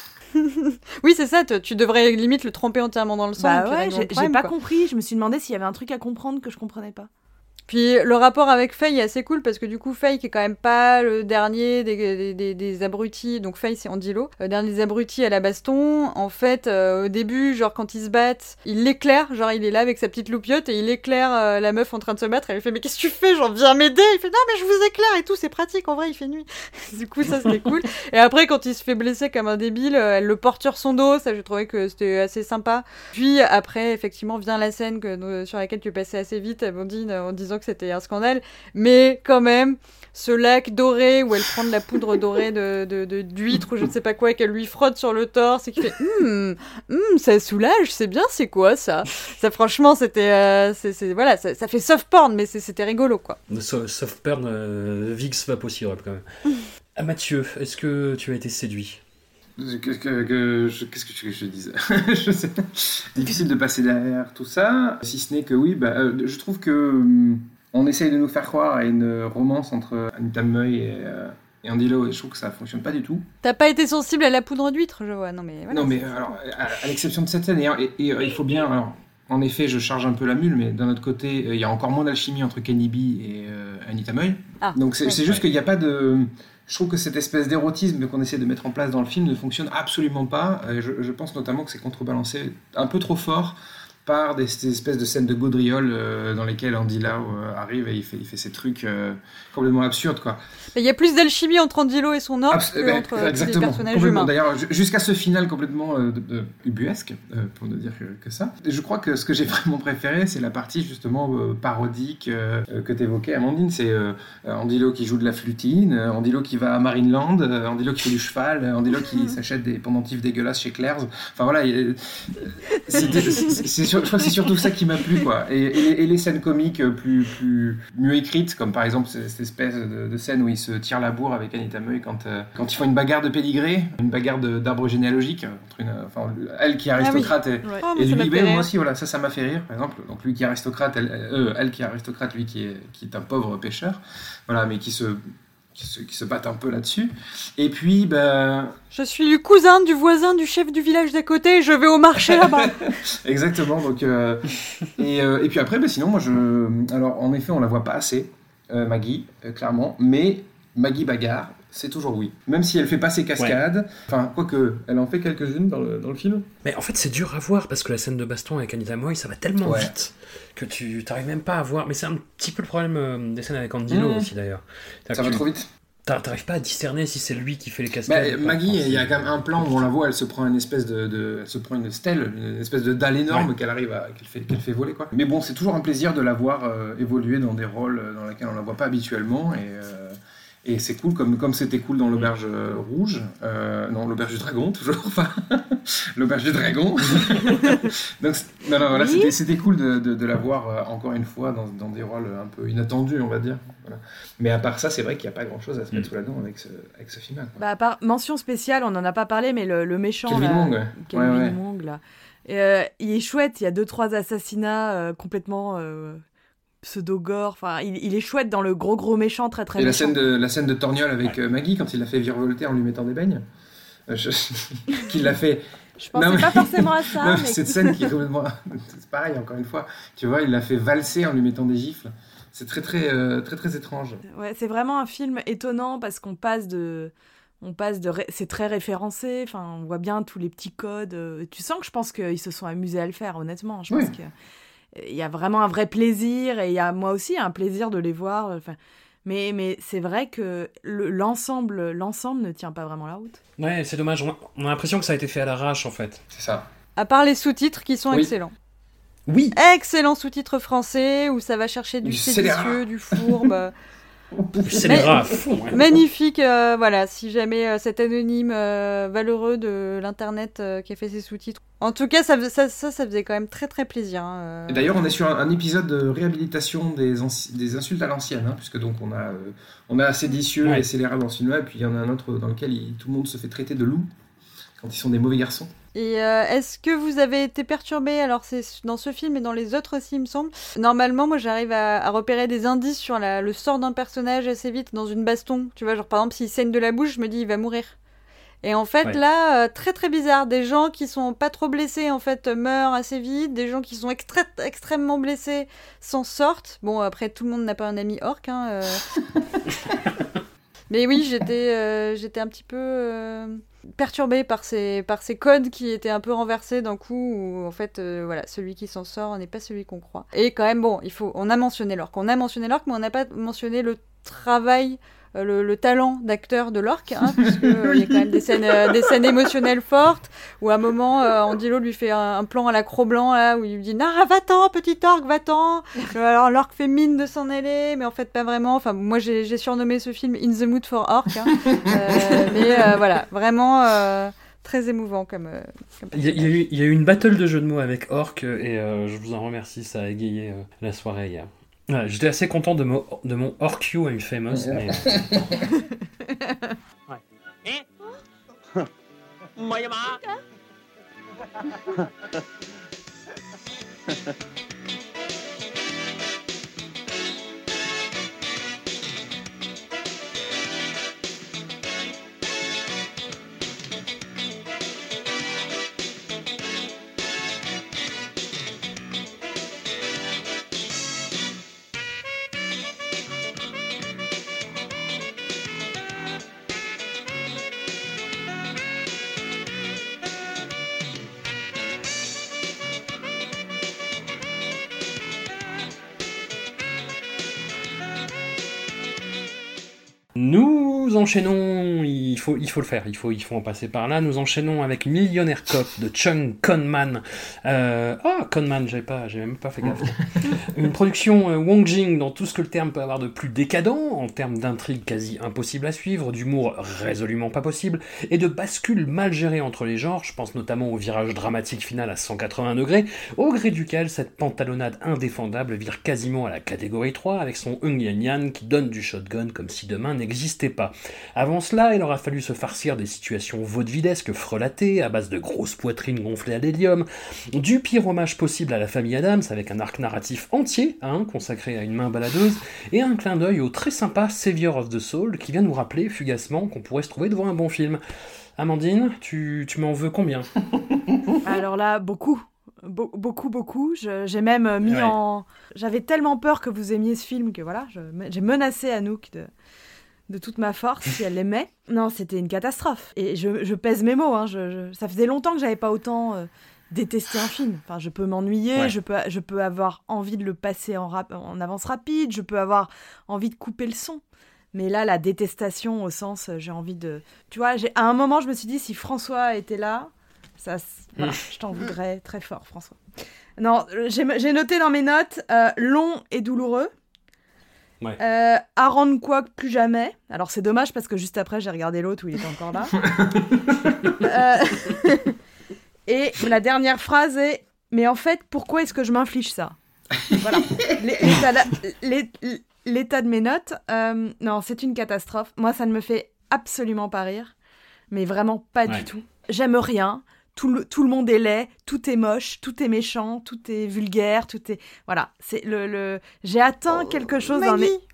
Oui, c'est ça. Tu devrais limite le tremper entièrement dans le sang.
bah
et
ouais, j'ai pas
quoi.
compris. Je me suis demandé s'il y avait un truc à comprendre que je comprenais pas.
Puis le rapport avec Faye est assez cool parce que du coup Faye qui est quand même pas le dernier des, des, abrutis, donc Faye c'est Andilo, le dernier des abrutis à la baston, en fait euh, au début genre quand ils se battent, il l'éclaire, genre il est là avec sa petite loupiote et il éclaire euh, la meuf en train de se battre, elle lui fait mais qu'est-ce que tu fais, genre viens m'aider, il fait non mais je vous éclaire et tout, c'est pratique en vrai il fait nuit. du coup ça c'était cool. Et après quand il se fait blesser comme un débile, euh, elle le porte sur son dos, ça j'ai trouvé que c'était assez sympa. Puis après, effectivement, vient la scène que, sur laquelle tu passais assez vite, Amandine, en disant que c'était un scandale. Mais quand même, ce lac doré où elle prend de la poudre dorée de, de, de- d'huître ou je ne sais pas quoi et qu'elle lui frotte sur le torse et qui fait Hum, ça soulage, c'est bien, c'est quoi ça? Ça, franchement, c'était. euh, c'est, c'est- voilà, ça, ça fait soft porn, mais c'est- c'était rigolo quoi.
So- Soft Burn, euh, Vix va aussi quand même. Ah, Mathieu, est-ce que tu as été séduit?
Que- que- que- je- Qu'est-ce que tu veux que je dise Je sais pas. Difficile de passer derrière tout ça, si ce n'est que oui, bah, euh, je trouve que hum, on essaye de nous faire croire à une romance entre Anita Meuil et, euh, et Andy Lau, et je trouve que ça fonctionne pas du tout.
T'as pas été sensible à la poudre d'huître, je vois. Non, mais voilà.
non, mais alors, à, à l'exception de cette scène, et, et- et, il faut bien. Alors, en effet, je charge un peu la mule, mais d'un autre côté, euh, il y a encore moins d'alchimie entre Kenny B et euh, Anita Meuil.
Ah,
Donc c'est
ouais.
c'est juste qu'il n'y a pas de. Je trouve que cette espèce d'érotisme qu'on essaie de mettre en place dans le film ne fonctionne absolument pas. Euh, Je, pense notamment que c'est contrebalancé un peu trop fort par des, ces espèces de scènes de gaudriole euh, dans lesquelles Andy Lau euh, arrive et il fait, ces trucs complètement absurdes. Quoi.
Il y a plus d'alchimie entre Andilo et son
Abs-
que
ben,
entre les
exactement.
personnages
Complètement.
humains.
D'ailleurs, ju- jusqu'à ce final complètement euh, de- de- ubuesque, euh, pour ne dire que, que ça. Je crois que ce que j'ai vraiment préféré, c'est la partie justement euh, parodique euh, euh, que tu évoquais, Amandine. C'est euh, euh, Andilo qui joue de la flutine, euh, Andilo qui va à Marineland, euh, Andilo qui fait du cheval, euh, Andilo qui s'achète des pendentifs dégueulasses chez Claire's. Enfin voilà, c'est- je crois que c'est surtout ça qui m'a plu. Quoi. Et, et les, et les scènes comiques euh, plus, plus mieux écrites, comme par exemple espèce de, de scène où il se tire la bourre avec Anita Meuil quand, euh, quand ils font une bagarre de pédigré, une bagarre de- d'arbre généalogique, euh, entre une, enfin, elle qui est aristocrate et,
Ouais.
Oh,
et lui, moi aussi, voilà, ça, ça m'a fait rire, par exemple. Donc lui qui est aristocrate, elle, euh, elle qui est aristocrate, lui qui est, qui est un pauvre pêcheur, voilà, mais qui se, qui se, qui se battent un peu là-dessus. Et puis, ben,
Je suis le cousin du voisin du chef du village d'à côté, je vais au marché là-bas.
exactement. Donc, euh, et, euh, et puis après, ben, sinon, moi, je, alors en effet, on la voit pas assez, euh, Maggie, euh, clairement, mais Maggie bagarre. C'est toujours oui. Même si elle fait pas ses cascades. Enfin, quoique, elle en fait quelques-unes dans le, dans le film.
Mais en fait, c'est dur à voir parce que la scène de baston avec Anita Moy, ça va tellement
Ouais.
vite que tu t'arrives même pas à voir. Mais c'est un petit peu le problème euh, des scènes avec Andilo
Mhm.
aussi d'ailleurs.
Ça va trop vite.
T'a- T'arrives pas à discerner si c'est lui qui fait les
Bah,
cascades. pas.
Maggie, il y a quand même un plan où on la voit, elle se prend une espèce de, de- elle se prend une stèle, une espèce de dalle énorme qu'elle arrive à, qu'elle fait, qu'elle fait voler quoi. Mais bon, c'est toujours un plaisir de la voir euh, évoluer dans des rôles euh, dans lesquels on la voit pas habituellement et euh, et c'est cool comme comme c'était cool dans l'auberge euh, rouge, euh, non l'auberge du dragon toujours, enfin l'auberge du dragon. Donc c'est- non non voilà,
Oui.
c'était c'était cool de, de, de la voir euh, encore une fois dans, dans des rôles un peu inattendus on va dire. Voilà. Mais à part ça, c'est vrai qu'il n'y a pas grand chose à se mettre
Mm.
sous la dent avec ce, avec ce film-là. quoi.
Bah, à part mention spéciale, on en a pas parlé, mais le, le méchant.
Kelvin
là,
Wong, ouais.
Kelvin
Ouais, ouais.
Wong, là. Et, euh, il est chouette, il y a deux, trois assassinats euh, complètement euh, pseudo-gore. Enfin, il, il est chouette dans le gros, gros méchant, très, très
Et la scène, de, la scène de Torgnole avec euh, Maggie quand il l'a fait virevolter en lui mettant des beignes. Euh, je- qu'il l'a fait.
Je pensais
Non, mais-
pas forcément à ça.
Non, mais
mais-
cette scène qui est complètement. C'est pareil, encore une fois. Tu vois, il l'a fait valser en lui mettant des gifles. C'est très, très, euh, très, très étrange.
Ouais, c'est vraiment un film étonnant parce qu'on passe de. On passe de. ré- C'est très référencé, enfin, on voit bien tous les petits codes. Tu sens que je pense qu'ils se sont amusés à le faire, honnêtement. Je pense
Oui.
que. Il y a vraiment un vrai plaisir et il y a moi aussi un plaisir de les voir. Enfin, mais mais c'est vrai que le- l'ensemble l'ensemble ne tient pas vraiment la route.
Ouais, c'est dommage. On a, on a l'impression que ça a été fait à l'arrache en fait.
C'est ça.
À part les sous-titres qui sont
Oui.
excellents.
Oui.
Excellents sous-titres français où ça va chercher du
Du
séditieux, du fourbe.
À fond. ouais.
Magnifique, euh, voilà, si jamais euh, cet anonyme euh, valeureux de l'internet euh, qui a fait ses sous-titres. En tout cas, ça, ça, ça, ça faisait quand même très très plaisir. hein, euh.
Et D'ailleurs, on est sur un, un épisode de réhabilitation des, des insultes à l'ancienne, hein, puisque donc on a, euh, on a séditieux
Ouais.
et scélérat dans ce film-là, et puis il y en a un autre dans lequel il- tout le monde se fait traiter de loup quand ils sont des mauvais garçons.
Et euh, est-ce que vous avez été perturbé Alors c'est dans ce film et dans les autres aussi, il me semble. Normalement, moi, j'arrive à, à repérer des indices sur la- le sort d'un personnage assez vite dans une baston. Tu vois, genre par exemple, s'il saigne de la bouche, je me dis il va mourir. Et en fait,
Ouais.
là, euh, très très bizarre. Des gens qui sont pas trop blessés, en fait, euh, meurent assez vite. Des gens qui sont extra- extrêmement blessés s'en sortent. Bon, après, tout le monde n'a pas un ami orc. Hein, euh. Mais oui, j'étais euh, j'étais un petit peu euh, perturbée par ces, par ces codes qui étaient un peu renversés d'un coup, où en fait, euh, voilà, celui qui s'en sort n'est pas celui qu'on croit. Et quand même, bon, il faut, on a mentionné l'orc. On a mentionné l'orc, mais on n'a pas mentionné le travail, le, le talent d'acteur de l'orc, hein, euh, y a quand même des scènes, euh, des scènes émotionnelles fortes, où à un moment, euh, Andilo lui fait un, un plan à la Cro-Blanc, là, où il lui dit « Ah, va-t'en, petit orc, va-t'en !» Euh, Alors l'orc fait mine de s'en aller, mais en fait pas vraiment. Enfin, moi j'ai surnommé ce film In the Mood for Orc. hein. Euh, mais euh, voilà, vraiment euh, très émouvant comme. euh, comme
Il y, a, il y a eu, il y a eu une battle de jeux de mots avec Orc euh, et euh, je vous en remercie, ça a égayé euh, la soirée hier. Voilà, J'étais assez content de mon, de mon You I'm Famous, mais enchaînons, il faut, il faut le faire, il faut, il faut en passer par là. Nous enchaînons avec Millionnaire Cop de Chung Conman. Euh, ah, Conman, j'avais pas, j'ai même pas fait gaffe. Une production euh, Wong Jing dans tout ce que le terme peut avoir de plus décadent, en termes d'intrigue quasi impossible à suivre, d'humour résolument pas possible, et de bascule mal gérée entre les genres. Je pense notamment au virage dramatique final à 180 degrés, au gré duquel cette pantalonnade indéfendable vire quasiment à la catégorie 3 avec son Hung Yan Yan qui donne du shotgun comme si demain n'existait pas. Avant cela, il aura fallu se farcir des situations vaudevillesques frelatées à base de grosses poitrines gonflées à l'hélium, du pire hommage possible à la famille Adams avec un arc narratif entier hein, consacré à une main baladeuse et un clin d'œil au très sympa Savior of the Soul qui vient nous rappeler fugacement qu'on pourrait se trouver devant un bon film. Amandine, tu, tu m'en veux combien?
Alors là, beaucoup. Be- beaucoup, beaucoup. J'ai même euh, mis
Ouais.
en. J'avais tellement peur que vous aimiez ce film que voilà, j'ai menacé Anouk de, de toute ma force si elle l'aimait. Non, c'était une catastrophe. Et je, je pèse mes mots. Hein. Je, je- Ça faisait longtemps que j'avais pas autant euh, détesté un film. Enfin, je peux m'ennuyer,
Ouais.
je, peux, je peux avoir envie de le passer en, rap- en avance rapide, je peux avoir envie de couper le son. Mais là, la détestation au sens, euh, j'ai envie de. Tu vois, à un moment, je me suis dit, si François était là, ça, voilà, je t'en voudrais très fort, François. Non, euh, j'ai j'ai noté dans mes notes euh, long et douloureux.
Ouais.
Euh, à rendre quoi plus jamais. Alors c'est dommage parce que juste après j'ai regardé l'autre où il était encore là. Euh, et la dernière phrase est Mais en fait, pourquoi est-ce que je m'inflige ça? Voilà. L'é- L'état de- l'é- L'état de mes notes, euh, non, c'est une catastrophe. Moi, ça ne me fait absolument pas rire. Mais vraiment pas
Ouais.
du tout. J'aime rien. Tout le, tout le monde est laid, tout est moche, tout est méchant, tout est vulgaire, tout est... Voilà, c'est le... le... J'ai atteint quelque chose dans mes...
Maggie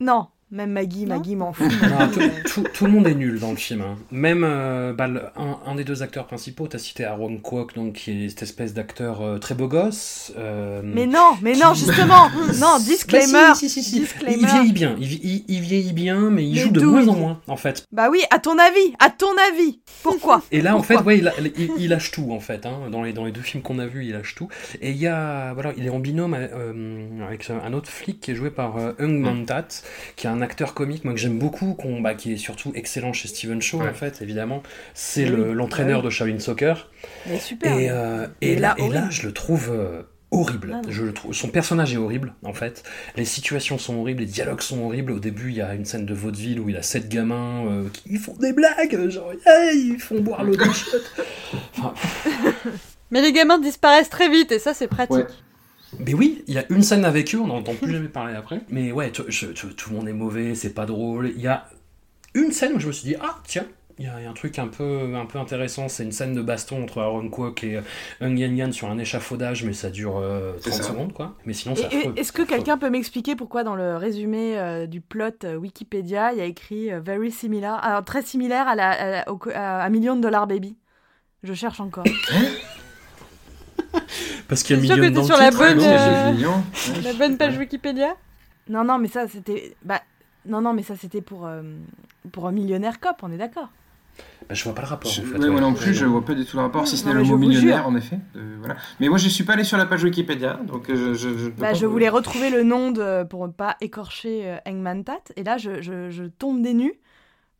Non, même Maggie,
Non
Maggie m'en fout.
Non, tout, tout- tout le monde est nul dans le film. hein. Même euh, bah, le- un, un des deux acteurs principaux, t'as cité Aaron Kwok, donc qui est cette espèce d'acteur euh, très beau gosse. euh,
Mais non, mais non, justement Non, disclaimer
Bah, si, si, si, si.
Disclaimer
Il vieillit bien, il, il- il vieillit bien, mais il
Mais
joue de moins en moins, en fait.
Bah oui, à ton avis À ton avis Pourquoi
Et là, en fait, ouais, il, a- il- il lâche tout, en fait. hein. Dans, les, dans les deux films qu'on a vus, il lâche tout. Et il y a, voilà, il est en binôme euh, avec un autre flic qui est joué par euh, Hung Mantat, qui est un acteur comique, moi que j'aime beaucoup, bah, qui est surtout excellent chez Steven Shaw,
Ouais.
en fait, évidemment. C'est
oui,
l'entraîneur
bah
de Shaolin Soccer.
Mais super
Et, euh, et, là,
là,
et là,
horrible.
je le trouve euh, horrible.
Ah non.
Je le trouve. Son personnage est horrible, en fait. Les situations sont horribles, les dialogues sont horribles. Au début, il y a une scène de vaudeville où il a sept gamins euh, qui font des blagues, genre hey, ils font boire l'eau de. Enfin,
Mais les gamins disparaissent très vite et ça c'est pratique.
Ouais.
Mais oui, il y a une scène avec eux, on n'entend plus jamais parler après. Mais ouais, tu- je- tu- tout le monde est mauvais, c'est pas drôle. Il y a une scène où je me suis dit ah tiens. Il y, a il y a un truc un peu, un peu intéressant, c'est une scène de baston entre Aaron Kwok et Hung Yan Yan sur un échafaudage, mais ça dure euh,
C'est
30
ça.
secondes, quoi. Mais sinon, affreux.
Est-ce que quelqu'un peut m'expliquer pourquoi dans le résumé euh, du plot euh, Wikipédia, il y a écrit euh, very similar, alors très similaire à, la, à, la- au co- à, à Million de Dollar Baby? Je cherche encore.
Parce qu'il y a million
que
le
sur la bonne,
Non,
euh. La bonne page Wikipédia
non, non, mais ça c'était. Bah, non, non, mais ça c'était pour, euh, pour un millionnaire cop, on est d'accord.
Bah, je vois pas le rapport.
Je-
en fait,
ouais,
ouais.
moi non plus, je vois pas du tout le rapport, si ce n'est le mot millionnaire,
jure.
en effet. Euh, voilà. Mais moi, je suis pas allé sur la page Wikipédia, donc euh, je, je, je peux
Bah, je voulais retrouver le nom de, pour pas écorcher euh, Hangman Tat, et là je, je, je tombe des nues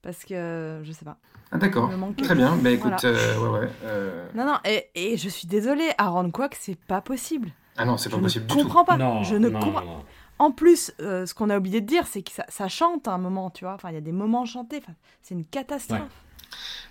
parce que je sais pas.
Ah, d'accord. Très bien. Bah écoute,
Voilà.
euh, ouais, ouais. euh,
Non, non, et, et je suis désolée, Aaron Kwok, c'est pas possible.
Ah non, c'est pas
je
possible
ne
du tout.
comprends pas.
Non,
je ne
non,
comprends.
non.
En plus, euh, ce qu'on a oublié de dire, c'est que ça, ça chante à un moment, tu vois. Enfin, il y a des moments chantés. Enfin, c'est une catastrophe.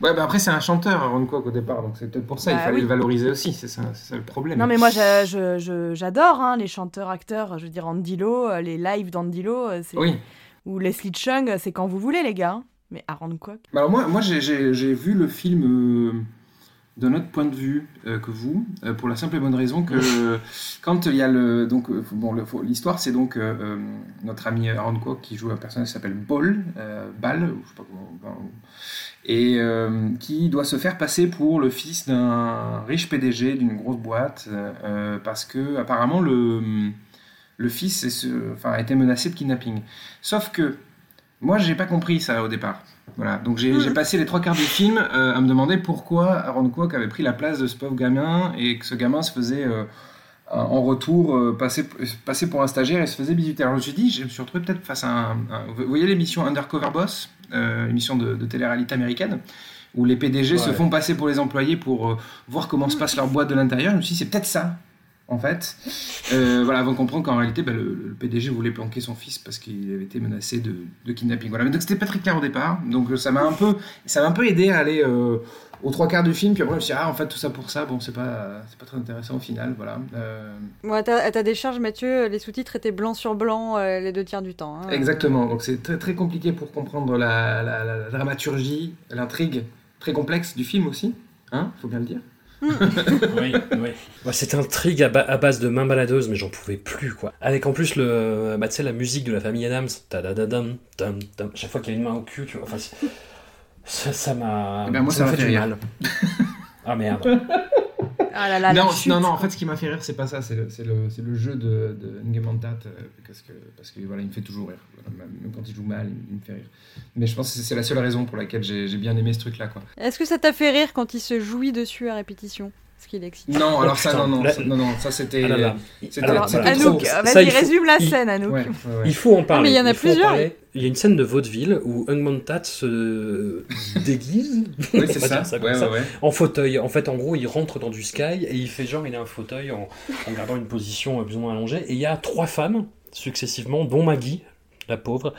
Ouais, bah après, c'est un chanteur, Aaron Kwok, au départ, donc c'est peut-être pour ça, il
Bah
fallait
oui.
le valoriser aussi, c'est ça, le problème.
Non, mais moi, j'adore hein, les chanteurs, acteurs. Je veux dire, Andy Lo, euh, les lives d'Andy Lo, euh, c'est-
Oui.
ou Leslie Chung, euh, c'est quand vous voulez, les gars. Mais Aaron Kwok.
Bah Alors moi, moi j'ai- vu le film euh, d'un autre point de vue euh, que vous, euh, pour la simple et bonne raison que euh, quand il y a le donc bon l'histoire c'est donc notre ami Aaron Kwok qui joue un personnage qui s'appelle Ball, Ball, je sais pas comment, et qui doit se faire passer pour le fils d'un riche PDG d'une grosse boîte parce que apparemment le le fils est ce- enfin, a été menacé de kidnapping. Sauf que moi j'ai pas compris ça au départ. Voilà, donc j'ai j'ai passé les trois quarts du film euh, à me demander pourquoi Aaron Kwok avait pris la place de ce pauvre gamin et que ce gamin se faisait euh, en retour euh, passer, passer pour un stagiaire et se faisait bisuter. Alors je me suis dit, je me suis retrouvé peut-être face à un, un- Vous voyez l'émission Undercover Boss, euh, émission de, de télé-réalité américaine, où les PDG se font passer pour les employés pour euh, voir comment se passe leur boîte de l'intérieur. Je me suis dit, c'est peut-être ça. En fait, euh, voilà, avant de comprendre qu'en réalité, bah, le, le PDG voulait planquer son fils parce qu'il avait été menacé de, de kidnapping. Voilà, mais donc c'était pas très clair au départ. Donc ça m'a un peu, ça m'a un peu aidé à aller euh, aux trois quarts du film. Puis après, je me suis dit, ah, en fait, tout ça pour ça, bon, c'est pas, c'est pas très intéressant au final. Voilà. Euh,
Bon, à ta, à ta décharge, Mathieu, les sous-titres étaient blanc sur blanc euh, les deux tiers du temps. hein.
Exactement. Donc c'est très très compliqué pour comprendre la, la- la- la dramaturgie, l'intrigue très complexe du film aussi. Hein, faut bien le dire.
oui, oui. Ouais, C'était un trig à, ba- à base de main baladeuse, mais j'en pouvais plus, quoi. Avec en plus le, bah, la musique de la famille Adams. Ta-da-da-dam, tam, tam. Chaque fois qu'il y a une main au cul, tu vois. Enfin, ça ça m'a.
Eh ben, moi, ça m'a
fait
fait
du mal. ah merde.
Ah là là, la
non,
chute,
non, non, en fait, ce qui m'a fait rire, c'est pas ça, c'est le, c'est le, c'est le jeu de, de Ngemantat, euh, parce que, parce que voilà, il me fait toujours rire. Même quand il joue mal, il me fait rire. Mais je pense que c'est la seule raison pour laquelle j'ai j'ai bien aimé ce truc-là, quoi.
Est-ce que ça t'a fait rire quand il se jouit dessus à répétition? Parce qu'il.
Non, alors ça,
putain,
non, non, ça, non, non, ça c'était.
Ah.
Anouk,
Ça,
vas-y, résume la
il-
scène, Anouk.
Ouais, ouais, ouais.
Il faut en parler.
mais il y en a plusieurs.
Il y a une scène de vaudeville où Hungman Tat se déguise.
Oui, c'est ça.
dire comme
Ouais,
ça,
ouais, ouais.
en fauteuil. En fait, en gros, il rentre dans du sky et il fait genre, il a un fauteuil en, en gardant une position euh, plus ou moins allongée. Et il y a trois femmes, successivement, dont Maggie, la pauvre,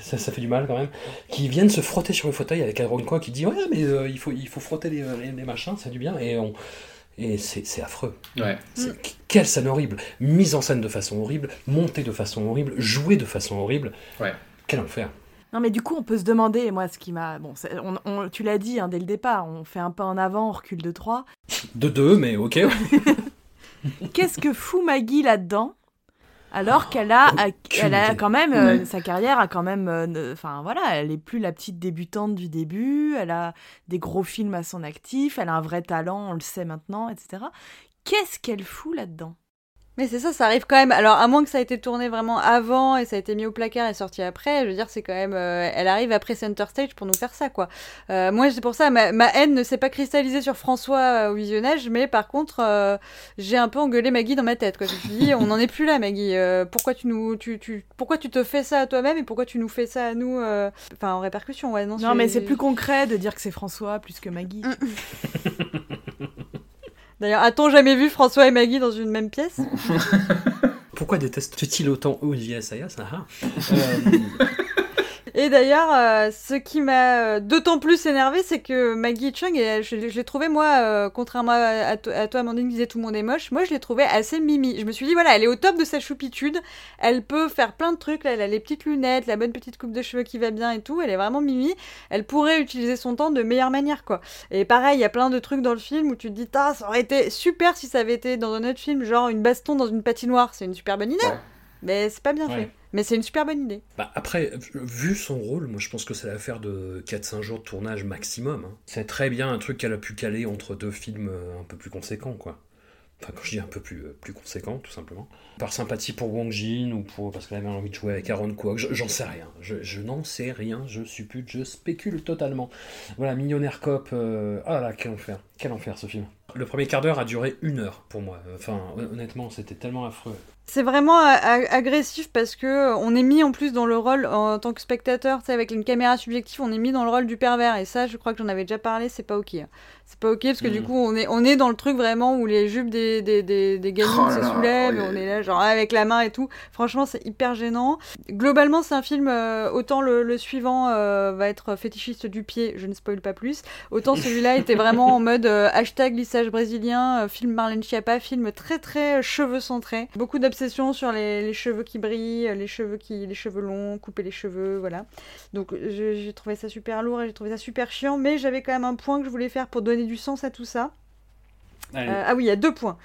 ça, ça fait du mal quand même, qui viennent se frotter sur le fauteuil avec Aaron Kwok qui dit Ouais, mais euh, il, faut, il faut frotter les, les, les machins, ça fait du bien. Et, on, et c'est c'est affreux.
Ouais.
C'est- Quelle scène horrible Mise en scène de façon horrible, montée de façon horrible, jouée de façon horrible.
Ouais.
Quel enfer.
Non, mais du coup, on peut se demander, moi, ce qui m'a. Bon, c'est- on, on- tu l'as dit hein, dès le départ, on fait un pas en avant, on recule de trois.
De deux, mais ok.
Qu'est-ce que fout Maggie là-dedans? Alors qu'elle a,
Aucune
elle a quand même, euh,
Ouais.
sa carrière a quand même, euh, enfin voilà, elle est plus la petite débutante du début, elle a des gros films à son actif, elle a un vrai talent, on le sait maintenant, etc. Qu'est-ce qu'elle fout là-dedans?
Mais c'est ça, ça arrive quand même. Alors, à moins que ça ait été tourné vraiment avant et ça a été mis au placard et sorti après, je veux dire, c'est quand même. euh, elle arrive après Center Stage pour nous faire ça, quoi. Euh, moi, c'est pour ça, ma, ma haine ne s'est pas cristallisée sur François euh, au visionnage, mais par contre, euh, j'ai un peu engueulé Maggie dans ma tête, quoi. Je me suis dit, on n'en est plus là, Maggie. Pourquoi, tu nous, tu, tu, pourquoi tu te fais ça à toi-même et pourquoi tu nous fais ça à nous Enfin, en répercussion, ouais. Non,
Non, mais c'est plus concret de dire que c'est François plus que Maggie.
D'ailleurs, a-t-on jamais vu François et Maggie dans une même pièce?
Pourquoi déteste-t-il autant Olivier Assayas Ah, ah? Euh,
Et d'ailleurs, euh, ce qui m'a euh, d'autant plus énervé, c'est que Maggie Chung, et je, je l'ai trouvé, moi, euh, contrairement à, à to- à toi, Amandine, qui disait tout le monde est moche, moi, je l'ai trouvé assez mimi. Je me suis dit, voilà, elle est au top de sa choupitude, elle peut faire plein de trucs, là, elle a les petites lunettes, la bonne petite coupe de cheveux qui va bien et tout, elle est vraiment mimi. Elle pourrait utiliser son temps de meilleure manière, quoi. Et pareil, il y a plein de trucs dans le film où tu te dis, ah, ça aurait été super si ça avait été dans un autre film, genre une baston dans une patinoire, c'est une super bonne idée.
Ouais.
Mais c'est pas bien
Ouais.
fait. Mais c'est une super bonne idée.
Bah, après, vu son rôle, moi je pense que c'est l'affaire de 4-5 jours de tournage maximum. hein. C'est très bien un truc qu'elle a pu caler entre deux films euh, un peu plus conséquents, quoi. Enfin, quand je dis un peu plus, euh, plus conséquent, tout simplement. Par sympathie pour Wong Jin ou pour, parce qu'elle avait envie de jouer avec Aaron Kwok, je- j'en sais rien. Je, je n'en sais rien, je suppute, je spécule totalement. Voilà, Millionnaire Cop, euh, ah là, quel enfer. Quel enfer ce film. Le premier quart d'heure a duré une heure pour moi. Enfin, hon- honnêtement, c'était tellement affreux.
C'est vraiment a- agressif parce que euh, on est mis en plus dans le rôle en tant que spectateur, tu sais, avec une caméra subjective, on est mis dans le rôle du pervers. Et ça, je crois que j'en avais déjà parlé, c'est pas ok. hein. C'est pas ok parce que du
Mhm.
coup, on est, on est dans le truc vraiment où les jupes des, des, des, des gamines
Oh
se soulèvent,
ouais.
on est là, genre avec la main et tout. Franchement, c'est hyper gênant. Globalement, c'est un film, euh, autant le, le suivant euh, va être fétichiste du pied, je ne spoil pas plus, autant celui-là était vraiment en mode euh, hashtag brésilien, euh, film Marlène Schiappa, film très très euh, cheveux centré. Beaucoup d'obsession sur les, les cheveux qui brillent, les cheveux qui, les cheveux longs, couper les cheveux, voilà. Donc j'ai trouvé ça super lourd et j'ai trouvé ça super chiant, mais j'avais quand même un point que je voulais faire pour donner du sens à tout ça. Euh, ah oui, il y a deux points.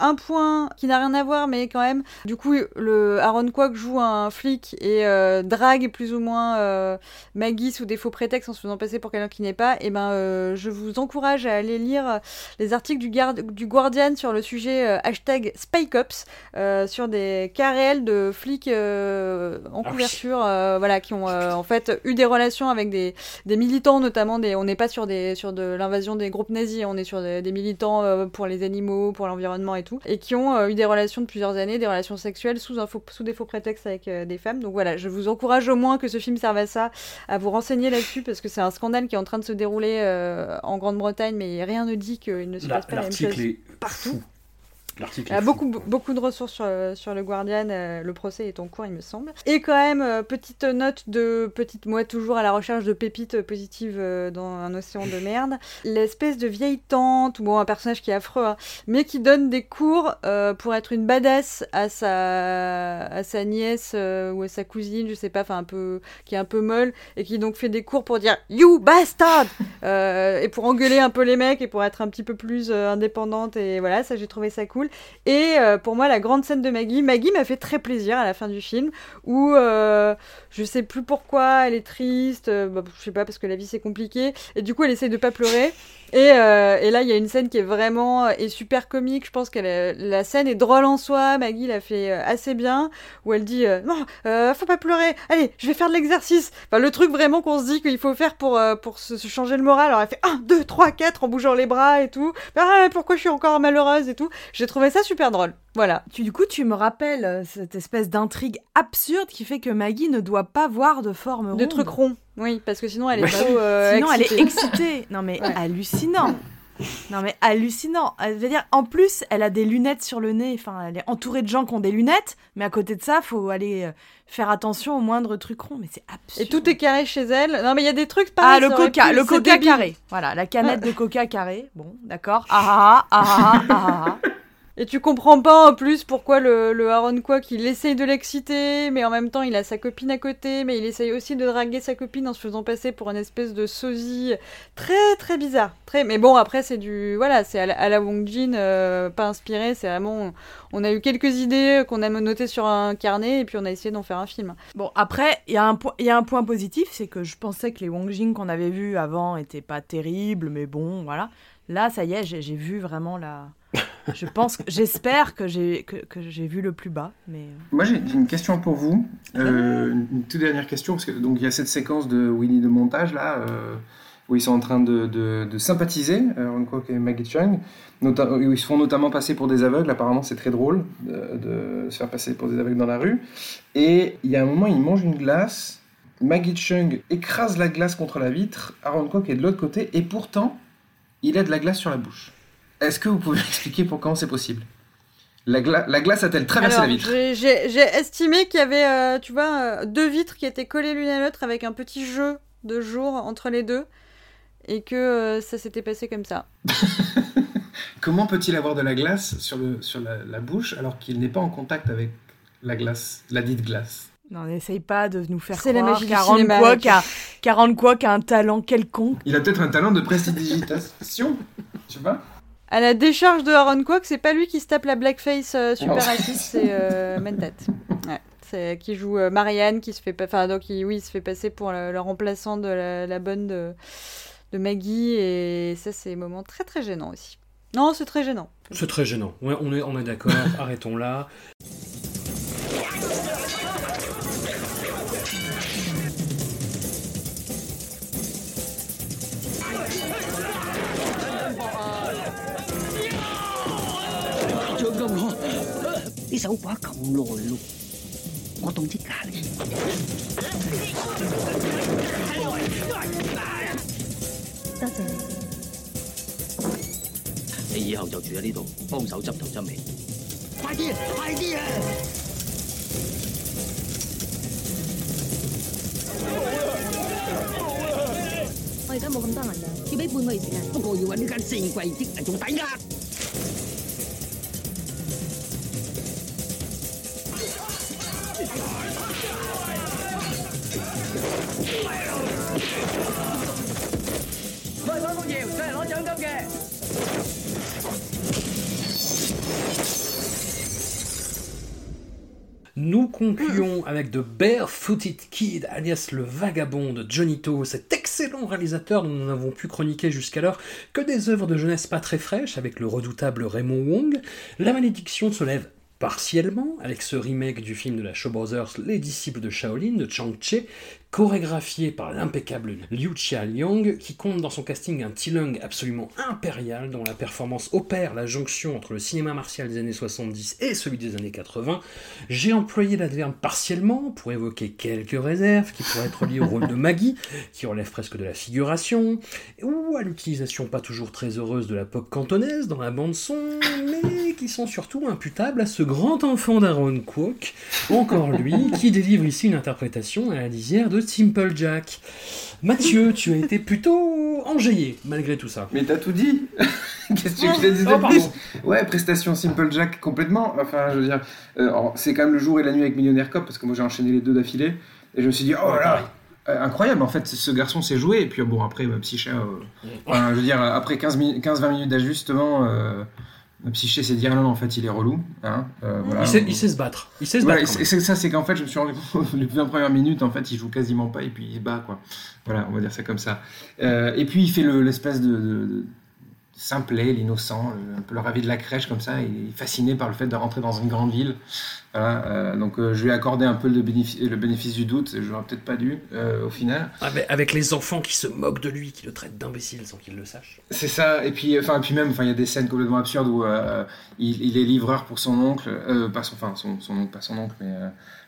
Un point qui n'a rien à voir, mais quand même, du coup, le Aaron Kwok joue un flic et euh, drague plus ou moins euh, Maggie sous des faux prétextes en se faisant passer pour quelqu'un qui n'est pas. Et ben, euh, je vous encourage à aller lire les articles du, du Guardian sur le sujet hashtag SpyCops, euh, sur des cas réels de flics en
Ah
couverture, voilà, qui ont en fait eu des relations avec des, des militants, notamment des. On n'est pas sur des sur de l'invasion des groupes nazis, on est sur des, des militants pour les animaux, pour l'environnement et tout, et qui ont euh, eu des relations de plusieurs années, des relations sexuelles sous un faux, sous des faux prétextes avec euh, des femmes. Donc voilà, je vous encourage au moins que ce film serve à ça, à vous renseigner là-dessus parce que c'est un scandale qui est en train de se dérouler euh, en Grande-Bretagne, mais rien ne dit qu'il ne se passe pas la même chose. Partout.
fou. L'article
Il y a beaucoup, beaucoup de ressources sur, sur le Guardian. euh, le procès est en cours, il me semble. Et quand même, euh, petite note de petite moi toujours à la recherche de pépites positives euh, dans un océan de merde. L'espèce de vieille tante, bon, un personnage qui est affreux, hein, mais qui donne des cours pour être une badass à sa, à sa nièce ou à sa cousine, je sais pas, enfin un peu, qui est un peu molle, et qui donc fait des cours pour dire You bastard Et pour engueuler un peu les mecs et pour être un petit peu plus indépendante. Et voilà, ça j'ai trouvé ça cool. Et euh, pour moi, la grande scène de Maggie, Maggie m'a fait très plaisir à la fin du film, où euh, je sais plus pourquoi, elle est triste, euh, bah, je sais pas, parce que la vie c'est compliqué, et du coup elle essaye de pas pleurer. Et, euh, là, il y a une scène qui est vraiment est super comique. Je pense que la scène est drôle en soi. Maggie l'a fait assez bien, où elle dit non, faut pas pleurer. Allez, je vais faire de l'exercice. Le truc vraiment qu'on se dit qu'il faut faire pour se changer le moral. Alors elle fait 1, 2, 3, 4 en bougeant les bras et tout. Ah, pourquoi je suis encore malheureuse et tout. J'ai trouvé ça super drôle. Voilà.
Tu, du coup, tu me rappelles euh, cette espèce d'intrigue absurde qui fait que Maggie ne doit pas voir de forme ronde.
De trucs ronds. Oui, parce que sinon elle est trop. euh,
Sinon, elle est
excitée.
excitée. Non, mais
Ouais.
hallucinant. Non, mais hallucinant. Elle veut dire, en plus, elle a des lunettes sur le nez. Enfin, elle est entourée de gens qui ont des lunettes. Mais à côté de ça, faut aller euh, faire attention aux moindres trucs ronds. Mais c'est absurde.
Et tout est carré chez elle. Non, mais il y a des trucs
Ah,
pareils.
le coca,
pu-
le coca
débile.
carré. Voilà, la canette de coca carré. Bon, d'accord. Ah ah ah ah ah ah ah.
Et tu comprends pas en plus pourquoi le, Aaron Kwok il essaye de l'exciter, mais en même temps il a sa copine à côté, mais il essaye aussi de draguer sa copine en se faisant passer pour une espèce de sosie très très bizarre. Très, mais bon après c'est du voilà c'est à la, Wong Jin euh, pas inspiré, c'est vraiment on a eu quelques idées qu'on a notées sur un carnet et puis on a essayé d'en faire un film.
Bon, après, il y, a un y a un point positif, c'est que je pensais que les Wong Jing qu'on avait vus avant étaient pas terribles, mais bon, voilà. Là, ça y est, j'ai vu vraiment la. Je pense, que- j'espère que j'ai que, que j'ai vu le plus bas, mais. euh,
Moi, j'ai une question pour vous. Euh, une, une toute dernière question, parce que donc il y a cette séquence de Winnie de montage là, euh, où ils sont en train de, de, de sympathiser, Ron Kwok et Maggie Chung, où ils se font notamment passer pour des aveugles. Apparemment, c'est très drôle de, de se faire passer pour des aveugles dans la rue. Et il y a un moment, ils mangent une glace. Maggie Chung écrase la glace contre la vitre. Aaron Kwok est de l'autre côté, et pourtant, il a de la glace sur la bouche. Est-ce que vous pouvez expliquer pour comment c'est possible? La, gla- la glace a-t-elle traversé
Alors,
la vitre?
j'ai- estimé qu'il y avait, euh, tu vois, euh, deux vitres qui étaient collées l'une à l'autre avec un petit jeu de jour entre les deux. Et que euh, ça s'était passé comme ça.
Comment peut-il avoir de la glace sur, le, sur la, la bouche alors qu'il n'est pas en contact avec la glace, la dite glace?
Non, n'essaye pas de nous faire
C'est la
croire
magie du
qu'Aaron
cinéma,
Kwok
là,
a, qu'Aaron Kwok a un talent quelconque.
Il a peut-être un talent de prestidigitation, sais pas.
À la décharge de Aaron Kwok, c'est pas lui qui se tape la blackface euh, super raciste, c'est euh, Mentat. Ouais. C'est qui joue euh, Marianne, qui se fait, enfin donc il, oui, il se fait passer pour le, le remplaçant de la, la bonne de, de Maggie et ça c'est un moment très très gênant aussi. Non, c'est très gênant.
C'est très gênant. Ouais, on est, on est d'accord, arrêtons là.
手把咁耐咯，我当即假嘅。
得嘅，
你以后就住喺呢度，帮手执头执尾。快啲，快啲啊！
我而家冇咁多银两，要俾半个月时间。
不过要揾呢间四季的嚟做抵押。
Nous concluons avec The Barefooted Kid, alias le vagabond de Johnny To, cet excellent réalisateur dont nous n'avons pu chroniquer jusqu'alors que des œuvres de jeunesse pas très fraîches avec le redoutable Raymond Wong. La malédiction se lève partiellement avec ce remake du film de la Shaw Brothers Les disciples de Shaolin de Chang Che, chorégraphié par l'impeccable Liu Chia Liang, qui compte dans son casting un Tilung absolument impérial dont la performance opère la jonction entre le cinéma martial des années 70 et celui des années 80. J'ai employé l'adverbe partiellement pour évoquer quelques réserves qui pourraient être liées au rôle de Maggie, qui relève presque de la figuration, ou à l'utilisation pas toujours très heureuse de la pop cantonaise dans la bande son, mais qui sont surtout imputables à ce grand enfant d'Aaron Kwok, encore lui, qui délivre ici une interprétation à la lisière de Simple Jack. Mathieu, tu as été plutôt enjaillé malgré tout ça.
Mais t'as tout dit Qu'est-ce que je dise de
Oh,
plus Ouais, prestation Simple Jack complètement. Enfin, je veux dire, euh, c'est quand même le jour et la nuit avec Millionnaire Cop parce que moi j'ai enchaîné les deux d'affilée et je me suis dit, oh là euh, incroyable, en fait, ce garçon s'est joué. Et puis, euh, bon, après, bah, Psyché, euh, enfin, je veux dire, après 15-20 minutes d'ajustement, euh, Psyché s'est dit, ah non, en fait, il est relou. Hein, euh, voilà.
Il sait, il sait se battre. Il sait se battre.
et c'est c'est ça, c'est qu'en fait, je me suis rendu compte, les 20 premières minutes, en fait, il joue quasiment pas et puis il se bat, quoi. Voilà, on va dire ça comme ça. Euh, et puis, il fait le- l'espèce de simplet, l'innocent, un peu le ravi de la crèche, comme ça. Il est fasciné par le fait de rentrer dans une grande ville. Voilà, euh, donc, euh, je lui ai accordé un peu le bénéfice, le bénéfice du doute. Je l'aurais peut-être pas dû, euh, au final.
Avec, avec les enfants qui se moquent de lui, qui le traitent d'imbécile sans qu'il le sache.
C'est ça, et puis, enfin, puis même, il y a des scènes complètement absurdes où il, il est livreur pour son oncle, pas son, enfin, son, son oncle, pas son oncle, mais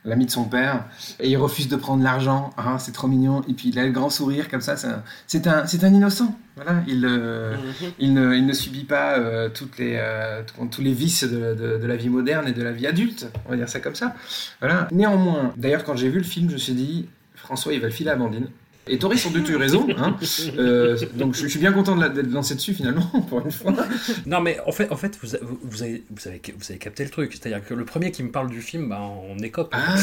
l'ami de son père, et il refuse de prendre l'argent. Ah, c'est trop mignon. Et puis il a le grand sourire comme ça. c'est un- C'est un, un innocent. Voilà, il, euh, il, ne, il ne subit pas euh, toutes les, euh, tous- les vices de, de- de la vie moderne et de la vie adulte. On va dire ça comme ça. Voilà. Néanmoins, d'ailleurs, quand j'ai vu le film, je me suis dit, François, il va le filer à Amandine. Et Tori sans doute eu raison. Hein. Euh, donc je, je suis bien content de la- d'être lancé dessus finalement, pour une fois.
Non, mais en fait, en fait vous, avez, vous, avez, vous avez capté le truc. C'est-à-dire que le premier qui me parle du film, bah, on écope.
Ah,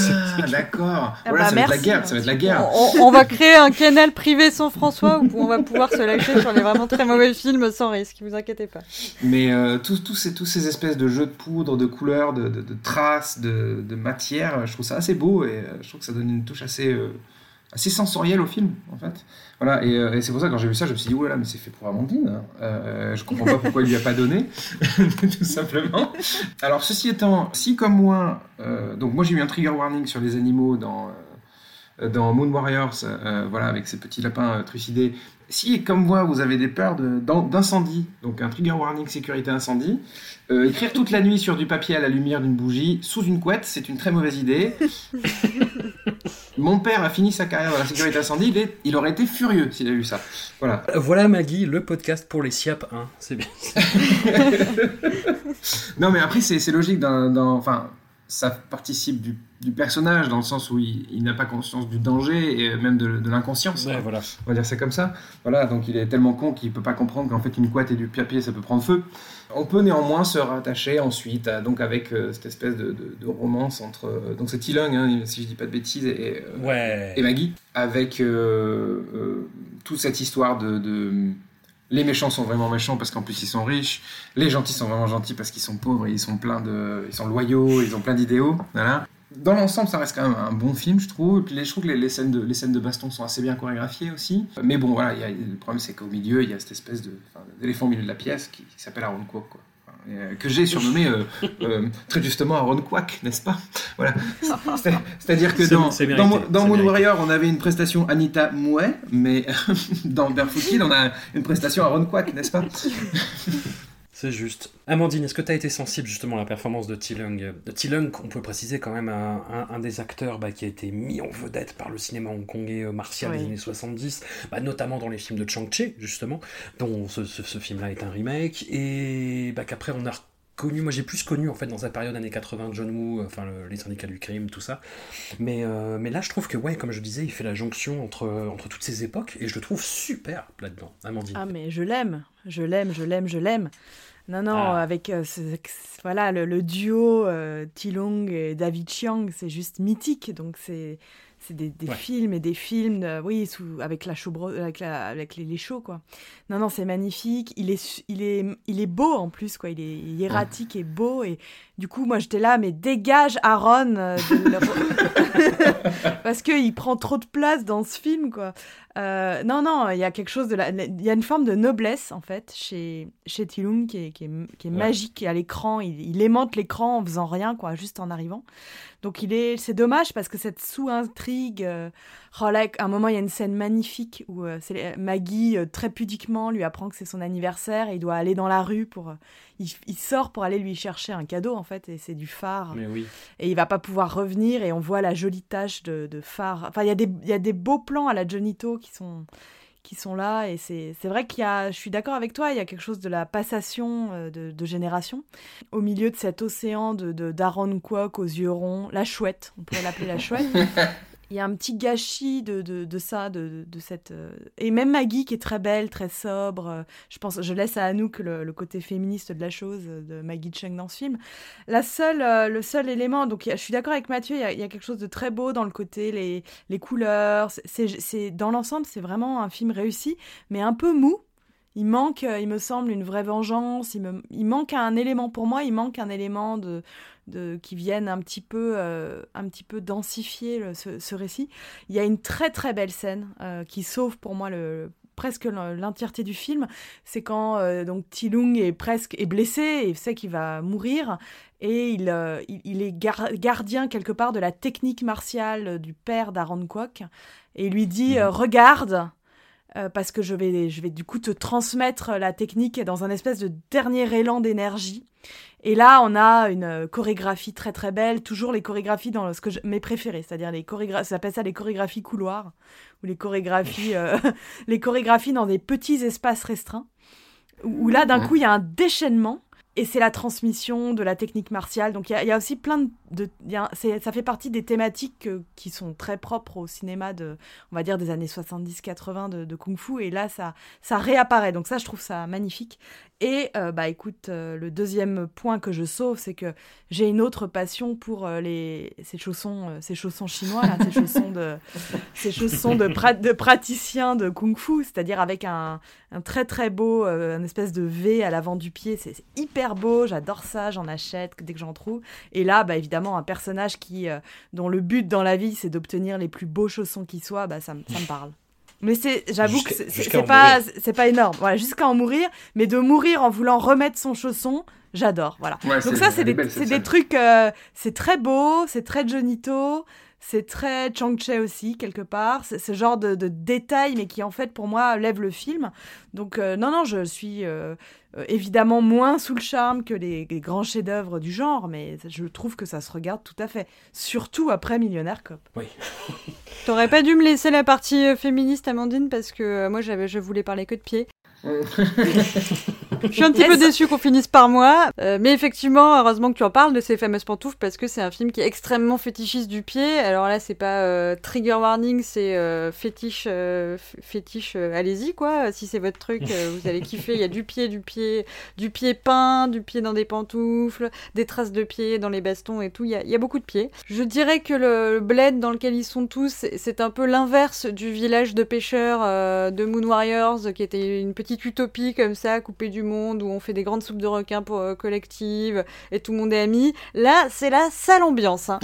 d'accord.
Ah
Voilà,
bah,
ça va être la guerre. Ça va être la guerre.
On, on va créer un canal privé sans François où on va pouvoir se lâcher sur les vraiment très mauvais films sans risque, vous inquiétez pas.
Mais euh, tous, tous, ces, tous ces espèces de jeux de poudre, de couleurs, de, de- de traces, de, de matière, je trouve ça assez beau et euh, je trouve que ça donne une touche assez, euh, assez sensorielle au film, en fait. Voilà, et, euh, c'est pour ça que quand j'ai vu ça, je me suis dit, oulala, mais c'est fait pour Amandine. hein. Euh, je comprends pas pourquoi il lui a pas donné, tout simplement. Alors, ceci étant, si comme moi, euh, donc moi j'ai eu un trigger warning sur les animaux dans, euh, dans Moon Warriors, voilà, avec ces petits lapins trucidés. Si, comme moi, vous avez des peurs d'incendie, donc un trigger warning sécurité incendie, écrire toute la nuit sur du papier à la lumière d'une bougie, sous une couette, c'est une très mauvaise idée. Mon père a fini sa carrière dans la sécurité incendie, il, est- il aurait été furieux s'il a vu ça. Voilà.
Voilà Maggie, le podcast pour les SIAP 1. C'est bien.
Non, mais après, c'est c'est logique. Dans, dans- enfin, ça participe du, du personnage dans le sens où il, il n'a pas conscience du danger et même de, de l'inconscience.
Ouais, voilà.
On va dire c'est comme ça. Voilà, donc il est tellement con qu'il peut pas comprendre qu'en fait une couette et du papier ça peut prendre feu. On peut néanmoins se rattacher ensuite à- donc avec euh, cette espèce de, de- de romance entre euh, donc c'est Tilung hein, si je dis pas de bêtises et, euh,
Ouais.
et Maggie avec euh, toute cette histoire de- les méchants sont vraiment méchants parce qu'en plus ils sont riches, les gentils sont vraiment gentils parce qu'ils sont pauvres et ils sont pleins de ils sont loyaux, ils ont plein d'idéaux, voilà. Dans l'ensemble, ça reste quand même un bon film, je trouve. Les- je trouve que les, scènes de, les scènes de baston sont assez bien chorégraphiées aussi. Mais bon, voilà, il y a- le problème, c'est qu'au milieu, il y a cette espèce d'éléphant au milieu de la pièce qui, qui s'appelle Aaron Kwok, quoi. Euh, que j'ai surnommé euh, euh, très justement Aaron Kwak, n'est-ce pas? Voilà. C'est- C'est-à-dire que dans, dans, dans Moon. Warrior, on avait une prestation Anita Mouet, mais dans Barefoot Kid, on a une prestation Aaron Kwak, n'est-ce pas?
C'est juste. Amandine, est-ce que tu as été sensible justement à la performance de Tilung Euh, Tilung, on peut préciser quand même un, un- un des acteurs bah, qui a été mis en vedette par le cinéma hongkongais euh, martial des années 70, bah, notamment dans les films de Chang-Chi, justement, dont ce, ce- ce film-là est un remake, et bah, qu'après on a connu, moi j'ai plus connu en fait dans cette période années 80 John Woo, enfin le- les syndicats du crime, tout ça. Mais, euh, mais là je trouve que ouais, comme je disais, il fait la jonction entre, entre toutes ces époques et je le trouve super là-dedans, Amandine.
Ah mais je l'aime, je l'aime, je l'aime, je l'aime. Non, non,
Ah.
avec euh, ce- voilà, le, le duo euh, Tilong et David Chiang, c'est juste mythique. Donc c'est c'est des, des
Ouais.
films et des films, euh, oui, sous, avec, la avec, la, avec les, les chauds, quoi. Non, non, c'est magnifique. Il est, il, est, il est beau en plus, quoi. Il est hiératique et beau. Et du coup, moi, j'étais là, mais dégage Aaron euh, de Parce qu'il prend trop de place dans ce film, quoi. Euh, non, non, il y a quelque chose de la... Il y a une forme de noblesse, en fait, chez, chez Tilung qui est, qui est, qui est
Ouais.
magique à l'écran. Il, il aimante l'écran en faisant rien, quoi, juste en arrivant. Donc il est, c'est dommage parce que cette sous-intrigue, euh, oh là, à un moment il y a une scène magnifique où euh, c'est Maggie euh, très pudiquement lui apprend que c'est son anniversaire et il doit aller dans la rue pour, euh, il, il sort pour aller lui chercher un cadeau en fait et c'est du phare
Mais oui.
et il va pas pouvoir revenir et on voit la jolie tache de, de phare. Enfin il y a des, il y a des beaux plans à la Jonito qui sont qui sont là et c'est vrai qu'il y a, je suis d'accord avec toi, il y a quelque chose de la passation euh, de, de génération au milieu de cet océan de de- d'Aaron Kwok aux yeux ronds, la chouette, on pourrait l'appeler la chouette. Il y a un petit gâchis de, de, de ça, de, de cette euh, et même Maggie qui est très belle, très sobre. euh, Je pense, je laisse à Anouk le, le côté féministe de la chose euh, de Maggie Chung dans ce film. La seule, le seul élément, donc je suis d'accord avec Mathieu, il y, a, il y a quelque chose de très beau dans le côté, les, les couleurs. C'est, c'est dans l'ensemble, c'est vraiment un film réussi, mais un peu mou. Il manque, euh, il me semble, une vraie vengeance. Il, me, il manque un élément pour moi. Il manque un élément de, de qui vienne un petit peu, euh, un petit peu densifier le- ce, ce récit. Il y a une très très belle scène euh, qui sauve pour moi le presque l'entièreté du film. C'est quand euh, donc Tilung est presque est blessé et sait qu'il va mourir et il, euh, il, il est gar- gardien quelque part de la technique martiale du père d'Aaron Kwok et il lui dit euh, regarde euh, parce que je vais, je vais du coup te transmettre la technique dans un espèce de dernier élan d'énergie. Et là, on a une chorégraphie très très belle, toujours les chorégraphies dans ce que je, mes préférées, c'est-à-dire les chorégraphies, ça s'appelle ça les chorégraphies couloirs, ou les chorégraphies, euh, les chorégraphies dans des petits espaces restreints, où, où là, d'un coup, il y a un déchaînement, et c'est la transmission de la technique martiale. Donc il y y a aussi plein de... de a- ça fait partie des thématiques euh, qui sont très propres au cinéma de, on va dire, des années 70-80 de, de Kung Fu. Et là, ça, ça réapparaît. Donc ça, je trouve ça magnifique. Et euh, bah écoute, euh, le deuxième point que je sauve, c'est que j'ai une autre passion pour euh, les ces chaussons, ces chaussons chinois, là, ces chaussons de ces chaussons de, pra- de praticiens de kung-fu, c'est-à-dire avec un, un très très beau, un espèce de V à l'avant du pied. C'est c'est hyper beau, j'adore ça, j'en achète dès que j'en trouve. Et là, bah évidemment, un personnage qui euh, dont le but dans la vie c'est d'obtenir les plus beaux chaussons qui soient, bah ça, me- ça me parle. Mais c'est, j'avoue que c'est- pas, c'est pas énorme. Voilà, jusqu'à en mourir, mais de mourir en voulant remettre son chausson, j'adore. Voilà.
Ouais,
Donc ça, c'est des, des trucs, euh, c'est très beau, c'est très Jonito, C'est très Chang-Che aussi, quelque part. C'est ce genre de, de détails, mais qui en fait, pour moi, lève le film. Donc, euh, non, non, je suis euh, évidemment moins sous le charme que les, les grands chefs-d'œuvre du genre, mais je trouve que ça se regarde tout à fait. Surtout après Millionnaire Cop.
Oui.
T'aurais pas dû me laisser la partie euh, féministe, Amandine, parce que moi, j'avais, je voulais parler que de pieds. Je suis un petit peu déçue qu'on finisse par moi, euh, mais effectivement, heureusement que tu en parles de ces fameuses pantoufles parce que c'est un film qui est extrêmement fétichiste du pied. Alors là, c'est pas euh, trigger warning, c'est euh, fétiche, euh, fétiche. euh, Allez-y quoi, si c'est votre truc, euh, vous allez kiffer. Il y a du pied, du pied, du pied peint, du pied dans des pantoufles, des traces de pied dans les bastons et tout. Il y a, il y a beaucoup de pieds. Je dirais que le, le bled dans lequel ils sont tous, c'est- c'est un peu l'inverse du village de pêcheurs euh, de Moon Warriors, qui était une petite utopie comme ça, coupée du monde, où on fait des grandes soupes de requins pour euh, collectives et tout le monde est ami. Là, c'est la sale ambiance. hein.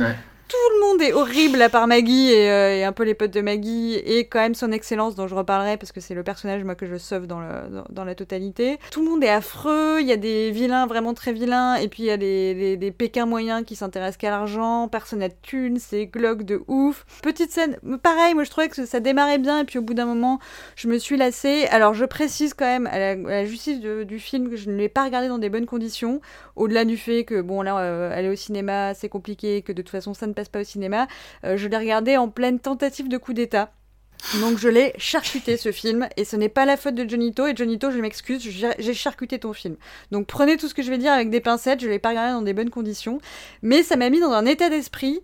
Tout le monde est horrible à part Maggie et, euh, et un peu les potes de Maggie et quand même son excellence dont je reparlerai parce que c'est le personnage moi que je sauve dans, dans, la totalité. Tout le monde est affreux, il y a des vilains vraiment très vilains et puis il y a des, des, pékins moyens qui s'intéressent qu'à l'argent, personne n'a de thunes, c'est glauque de ouf. Petite scène, pareil, moi je trouvais que ça démarrait bien et puis au bout d'un moment je me suis lassée. Alors je précise quand même à la, justice du film que je ne l'ai pas regardé dans des bonnes conditions, au-delà du fait que bon là euh, aller au cinéma c'est compliqué, que de toute façon ça ne passe pas au cinéma, euh, je l'ai regardé en pleine tentative de coup d'état. Donc je l'ai charcuté ce film et ce n'est pas la faute de Jonito et Jonito je m'excuse j'ai charcuté ton film. Donc prenez tout ce que je vais dire avec des pincettes, je l'ai pas regardé dans des bonnes conditions, mais ça m'a mis dans un état d'esprit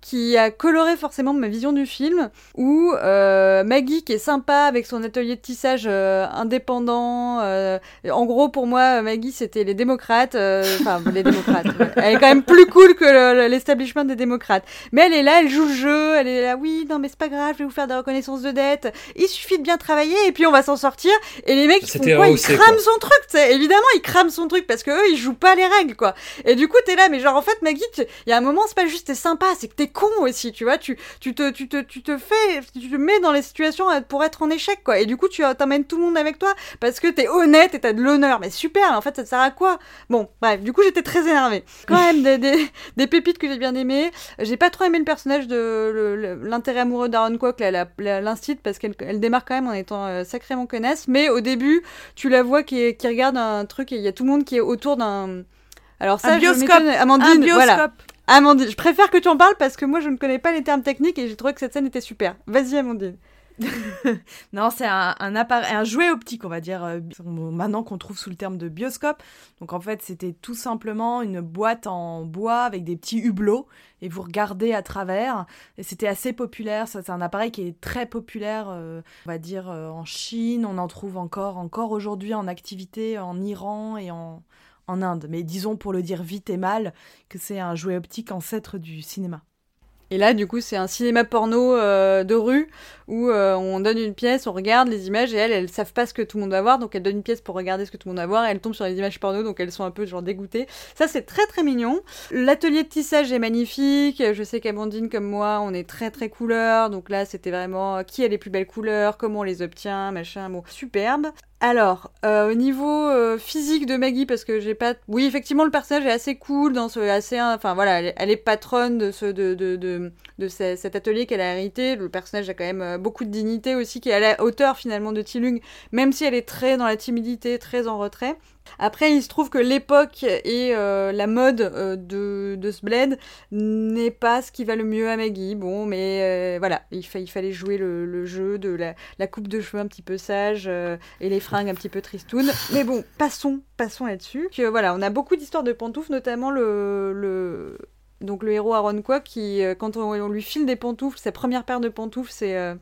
qui a coloré forcément ma vision du film, où euh, Maggie, qui est sympa avec son atelier de tissage euh, indépendant, euh, en gros pour moi Maggie c'était les démocrates, euh, enfin les démocrates, ouais. elle est quand même plus cool que le- le- l'establishment des démocrates. Mais elle est là, elle joue le jeu, elle est là, oui, non mais c'est pas grave, je vais vous faire des reconnaissances de dette, il suffit de bien travailler et puis on va s'en sortir. Et les mecs ils font
C'était
quoi Ils crament
quoi.
son truc, évidemment ils crament son truc parce que eux ils jouent pas les règles quoi. Et du coup t'es là, mais genre en fait Maggie, il y a un moment c'est pas juste t'es sympa, c'est que t'es con aussi, tu vois, tu, tu, te, tu, te, tu te fais, tu te mets dans les situations pour être en échec quoi. Et du coup tu euh, t'emmènes tout le monde avec toi parce que t'es honnête et t'as de l'honneur. Mais super, en fait ça te sert à quoi? Bon, bref, du coup j'étais très énervée. Quand même des, des, des pépites que j'ai bien aimées. J'ai pas trop aimé le personnage de l'intérêt amoureux d'Aaron Kwok, l'instit, parce qu'elle elle démarre quand même en étant euh, sacrément connasse. Mais au début, tu la vois qui, est- qui regarde un truc et il y a tout le monde qui est autour d'un. Alors ça,
Un
je
bioscope.
m'étonne- Amandine,
Un
voilà. Amandine, je préfère que tu en parles parce que moi je ne connais pas les termes techniques et j'ai trouvé que cette scène était super. Vas-y Amandine.
Non, c'est un, appareil, un jouet optique, on va dire, euh, maintenant qu'on trouve sous le terme de bioscope. Donc en fait, c'était tout simplement une boîte en bois avec des petits hublots et vous regardez à travers. Et c'était assez populaire. C'est un appareil qui est très populaire, euh, on va dire, euh, en Chine. On en trouve encore, encore aujourd'hui en activité en Iran et en, en Inde. Mais disons, pour le dire vite et mal, que c'est un jouet optique ancêtre du cinéma.
Et là, du coup, c'est un cinéma porno euh, de rue où euh, on donne une pièce, on regarde les images et elles, elles savent pas ce que tout le monde va voir, donc elles donnent une pièce pour regarder ce que tout le monde va voir et elles tombent sur les images porno, donc elles sont un peu genre dégoûtées. Ça, c'est très très mignon. L'atelier de tissage est magnifique. Je sais qu'Amandine, comme moi, on est très très couleur, donc là, c'était vraiment euh, qui a les plus belles couleurs, comment on les obtient, machin, bon, superbe. Alors, euh, au niveau euh, physique de Maggie, parce que j'ai pas, oui, effectivement, le personnage est assez cool, dans ce, assez, enfin voilà, elle, est- patronne de ce, de, de, de, de ce- cet atelier qu'elle a hérité. Le personnage a quand même euh, beaucoup de dignité aussi, qui est à la hauteur finalement de Tilung, même si elle est très dans la timidité, très en retrait. Après, il se trouve que l'époque et euh, la mode euh, de, de ce bled n'est pas ce qui va le mieux à Maggie. Bon, mais euh, voilà, il, fa- il fallait jouer le, le jeu de la, la coupe de cheveux un petit peu sage et les fringues un petit peu tristounes. Mais bon, passons, passons là-dessus. Voilà, on a beaucoup d'histoires de pantoufles, notamment le, le donc le héros Aaron Kwok qui, quand on, lui file des pantoufles, sa première paire de pantoufles, c'est euh,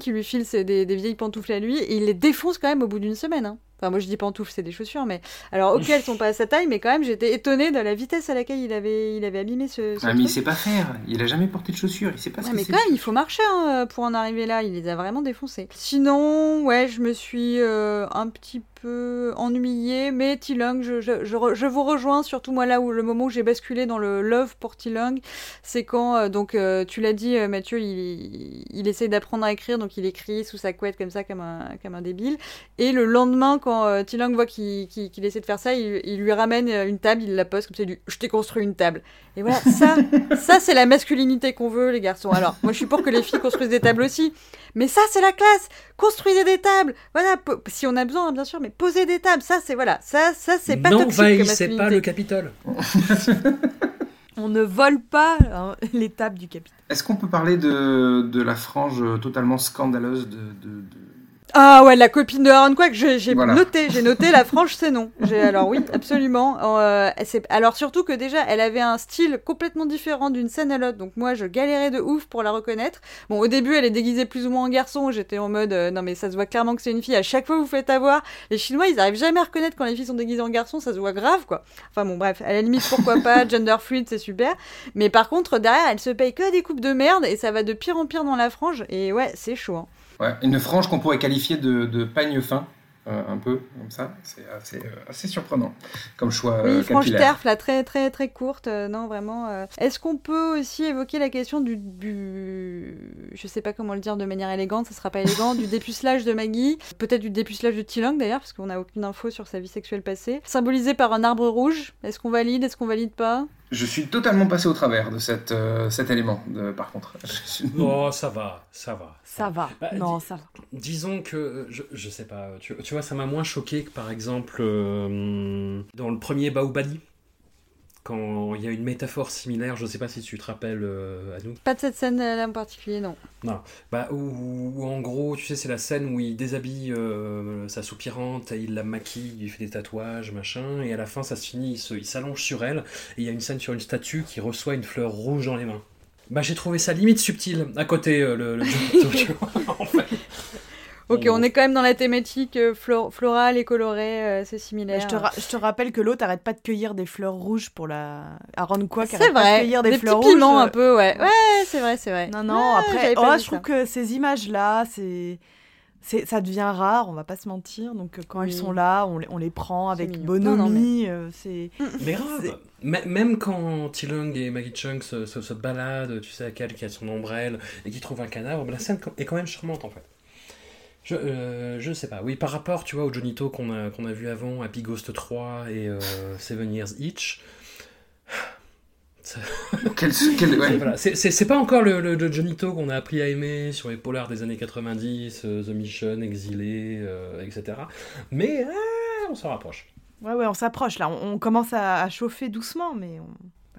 qui lui file des vieilles pantoufles à lui et il les défonce quand même au bout d'une semaine. hein. Enfin, moi je dis pantoufles, c'est des chaussures, mais alors ok, elles sont pas à sa taille, mais quand même j'étais étonnée de la vitesse à laquelle il avait, il avait abîmé ce. ce
Ah, mais il sait pas faire. Il a jamais porté de chaussures. Il sait pas ce
Ouais,
que
mais quand même, il faut marcher hein, pour en arriver là. Il les a vraiment défoncés. Sinon, ouais, je me suis euh, un petit peu ennuyé, mais Tilung, je, je, je, vous rejoins, surtout moi là où le moment où j'ai basculé dans le love pour Tilung, c'est quand, euh, donc euh, tu l'as dit euh, Mathieu, il, il essaye d'apprendre à écrire, donc il écrit sous sa couette comme ça, comme un, comme un débile, et le lendemain quand Tilung voit qu'il qu'il essaie de faire ça, il, il lui ramène une table, il la pose comme ça, il dit je t'ai construit une table. Et voilà, ça, ça c'est la masculinité qu'on veut les garçons. Alors, moi je suis pour que les filles construisent des tables aussi, mais ça c'est la classe Construisez des tables Voilà, si on a besoin, hein, bien sûr, mais posez des tables, ça c'est voilà, ça, ça c'est pas toxique comme
N'envahissez pas le Capitole.
On ne vole pas hein, l'étape du capitaine.
Est-ce qu'on peut parler de, de la frange totalement scandaleuse de, de- de-
Ah ouais, la copine de Aaron Quack, j'ai
Voilà.
noté, j'ai noté la frange c'est non. J'ai- Alors oui, absolument. Euh, alors surtout que déjà, elle avait un style complètement différent d'une scène à l'autre, donc moi je galérais de ouf pour la reconnaître. Bon, au début, elle est déguisée plus ou moins en garçon, j'étais en mode euh, non mais ça se voit clairement que c'est une fille. À chaque fois vous faites avoir, les Chinois ils arrivent jamais à reconnaître quand les filles sont déguisées en garçon, ça se voit grave quoi. Enfin bon bref, à la limite pourquoi pas, gender fluid c'est super. Mais par contre derrière, elle se paye que des coupes de merde et ça va de pire en pire dans la frange et ouais c'est chaud. hein.
Ouais, une frange qu'on pourrait qualifier de, de pagne fin, euh, un peu comme ça. C'est assez, euh, assez surprenant comme choix
Oui,
euh, capillaire.
terf, là, très très très courte. non, vraiment. Est-ce qu'on peut aussi évoquer la question du, du- Je sais pas comment le dire de manière élégante, ça sera pas élégant, du dépucelage de Maggie, peut-être du dépucelage de Tilong d'ailleurs, parce qu'on n'a aucune info sur sa vie sexuelle passée, symbolisé par un arbre rouge. Est-ce qu'on valide Est-ce qu'on valide pas?
Je suis totalement passé au travers de cette, euh, cet élément, de- par contre. Suis-
Oh, ça va, ça va.
Ça va.
Bah,
non, ça va.
Disons que, euh, je, je sais pas, tu, tu vois, ça m'a moins choqué que par exemple euh, dans le premier Baobali, quand il y a une métaphore similaire, je sais pas si tu te rappelles, euh, à nous.
Pas de cette scène là en particulier, non.
Bah, où, où en gros, tu sais, c'est la scène où il déshabille euh, sa soupirante, et il la maquille, il lui fait des tatouages, machin, et à la fin, ça se finit, il s'allonge sur elle, et il y a une scène sur une statue qui reçoit une fleur rouge dans les mains. Bah, j'ai trouvé ça limite subtil, à côté, euh, le, le en fait.
Ok, on est quand même dans la thématique euh, flo- florale et colorée, euh, c'est similaire.
Je te, ra- je te rappelle que l'autre arrête pas de cueillir des fleurs rouges pour la. Aaron
C'est
arrête pas de
vrai,
cueillir des,
des
fleurs
petits piments
rouges.
un peu, ouais. Ouais, c'est vrai, c'est vrai.
Non, non,
Ah,
après, oh, je trouve
ça.
que ces images-là, c'est. c'est- Ça devient rare, on va pas se mentir. Donc euh, quand
Oui.
ils sont là, on les, on les prend avec bonhomie. C'est
Mais grave Même quand Tilung et Maggie Chung se, se, se baladent, tu sais, à quel qui a son ombrelle, et qui trouve un cadavre, la scène est quand même charmante, en fait. Je, euh, je sais pas, oui, par rapport, tu vois, au Jonito qu'on a, qu'on a vu avant, Happy Ghost 3 et euh, Seven Years Each,
Quel- quel- ouais.
voilà, c'est- c'est c'est pas encore le, le, le Jonito qu'on a appris à aimer sur les polars des années 90, euh, The Mission, Exilé, euh, etc. Mais on s'en rapproche.
Ouais, ouais, on s'approche là. On, on commence à, à chauffer doucement, mais on...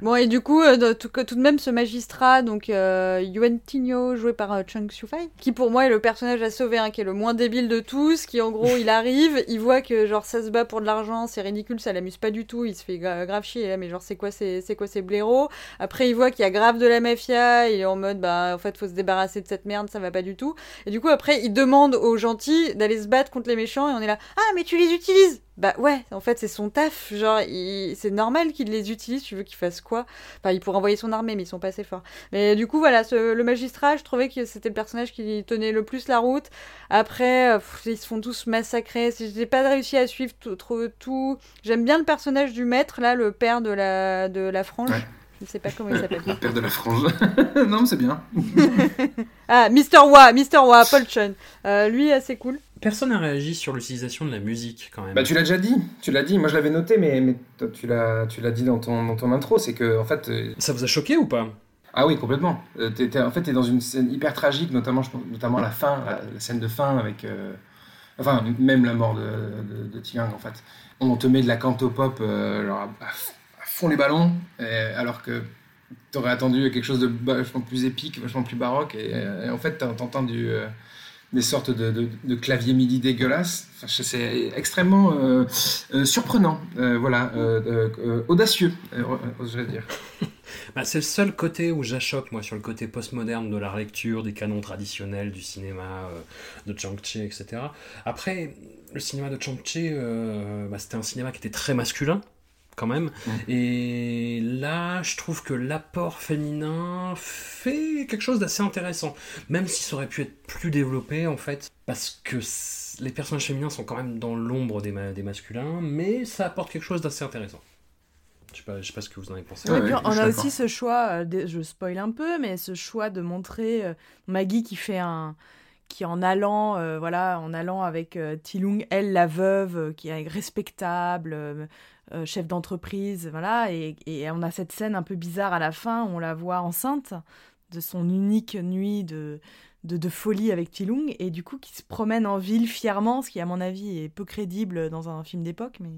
Bon, et du coup, euh, tout, de même, ce magistrat, donc euh, Yuan Tinho, joué par euh, Chung Xiufei, qui pour moi est le personnage à sauver, hein, qui est le moins débile de tous, qui en gros, il arrive, il voit que genre ça se bat pour de l'argent, c'est ridicule, ça l'amuse pas du tout, il se fait gra- grave chier, là, mais genre c'est quoi ces, c'est quoi ces blaireaux? Après, il voit qu'il y a grave de la mafia, il est en mode, bah en fait, faut se débarrasser de cette merde, ça va pas du tout. Et du coup, après, il demande aux gentils d'aller se battre contre les méchants, et on est là, ah, mais tu les utilises bah ouais, en fait c'est son taf, genre il- c'est normal qu'il les utilise, tu veux qu'il fasse quoi? Enfin il pourrait envoyer son armée mais ils sont pas assez forts. Mais du coup voilà, ce- le magistrat, je trouvais que c'était le personnage qui tenait le plus la route. Après, euh, pff, ils se font tous massacrer, j'ai pas réussi à suivre tout. tout. J'aime bien le personnage du maître, là, le père de la, de la frange.
Ouais.
Je ne sais pas comment il s'appelle.
Le père de la frange. non, mais c'est bien.
Ah, Mr. Wa, Mr. Wa, Paul Chun. Euh, lui, assez cool.
Personne n'a réagi sur l'utilisation de la musique, quand même.
Bah, tu l'as déjà dit. Tu l'as dit. Moi, je l'avais noté, mais, mais toi, tu l'as, tu l'as dit dans ton, dans ton intro. C'est que, en fait, euh,
Ça vous a choqué ou pas?
Ah oui, complètement. Euh, t'es- t'es- en fait, tu es dans une scène hyper tragique, notamment, je la fin, la, la scène de fin avec. euh, enfin, même la mort de, de, de Tiang, en fait. On te met de la cantopop euh, genre à, fond les ballons, et- alors que t'aurais attendu quelque chose de vachement plus épique, vachement plus baroque, et, et en fait, t'en- t'entends du. Des sortes de, de, claviers MIDI dégueulasses. C'est extrêmement euh, euh, surprenant, euh, voilà, euh, audacieux, oserais dire.
Bah, c'est le seul côté où j'achoppe, moi, sur le côté postmoderne de la relecture, des canons traditionnels du cinéma, de Chang-Chi, etc. Après, le cinéma de Chang-Chi, bah, c'était un cinéma qui était très masculin, quand même.
Mm.
Et là, je trouve que l'apport féminin fait quelque chose d'assez intéressant, même si ça aurait pu être plus développé en fait, parce que les personnages féminins sont quand même dans l'ombre des, ma- des masculins, mais ça apporte quelque chose d'assez intéressant. Je sais pas, je sais pas ce que vous en avez pensé.
Ouais,
Et puis,
ouais,
on a aussi ce choix, euh, je spoil un peu, mais ce choix de montrer euh, Maggie qui fait un, qui en allant, euh, voilà, en allant avec euh, Tilung, elle la veuve, euh, qui est respectable, euh, chef d'entreprise, voilà, et, et on a cette scène un peu bizarre à la fin où on la voit enceinte de son unique nuit de, de, de folie avec Tilung, et du coup qui se promène en ville fièrement, ce qui à mon avis est peu crédible dans un film d'époque, mais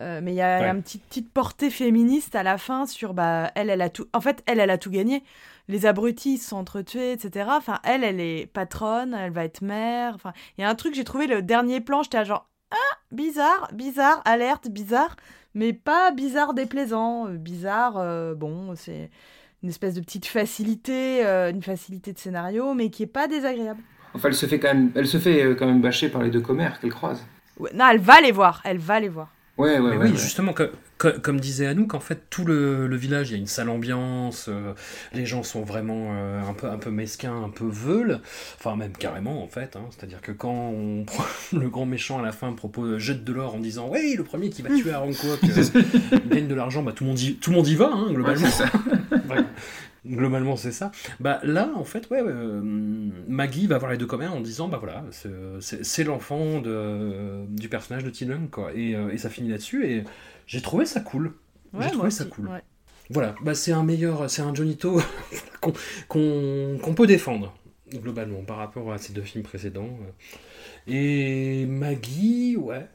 euh, mais il y a
Ouais.
une petite, petite portée féministe à la fin sur bah elle elle a tout en fait elle elle a tout gagné. Les abrutis sont entretués etc enfin elle elle est patronne elle va être mère. Enfin il y a un truc j'ai trouvé le dernier plan j'étais à genre ah bizarre bizarre alerte bizarre mais pas bizarre déplaisant euh, bizarre euh, bon c'est une espèce de petite facilité euh, une facilité de scénario mais qui est pas désagréable
Enfin, elle se fait quand même, elle se fait quand même bâcher par les deux commères qu'elle croise.
Ouais, non elle va les voir elle va les voir
Ouais, ouais,
Mais
ouais.
oui,
ouais.
justement, que- comme disait Anouk, en fait, tout le, le village, il y a une sale ambiance, euh, les gens sont vraiment euh, un, peu, un peu mesquins, un peu veules, enfin même carrément en fait, hein. c'est-à-dire que quand on prend le grand méchant à la fin propose, jette de l'or en disant « Oui, le premier qui va tuer Aaron Kwok euh, gagne de l'argent », bah, tout, le monde y, tout le monde y va, hein,
Ouais,
globalement.
c'est ça.
Ouais. Globalement, c'est ça. Bah là, en fait, ouais, euh, Maggie va voir les deux commères en disant, bah voilà, c'est- l'enfant du personnage de Tilung, quoi. Et, et ça finit là-dessus. Et j'ai trouvé ça cool. J'ai trouvé ça
aussi,
cool.
ouais.
Voilà, bah c'est un meilleur, c'est un Johnito qu'on peut défendre globalement par rapport à ces deux films précédents. Et Maggie, ouais,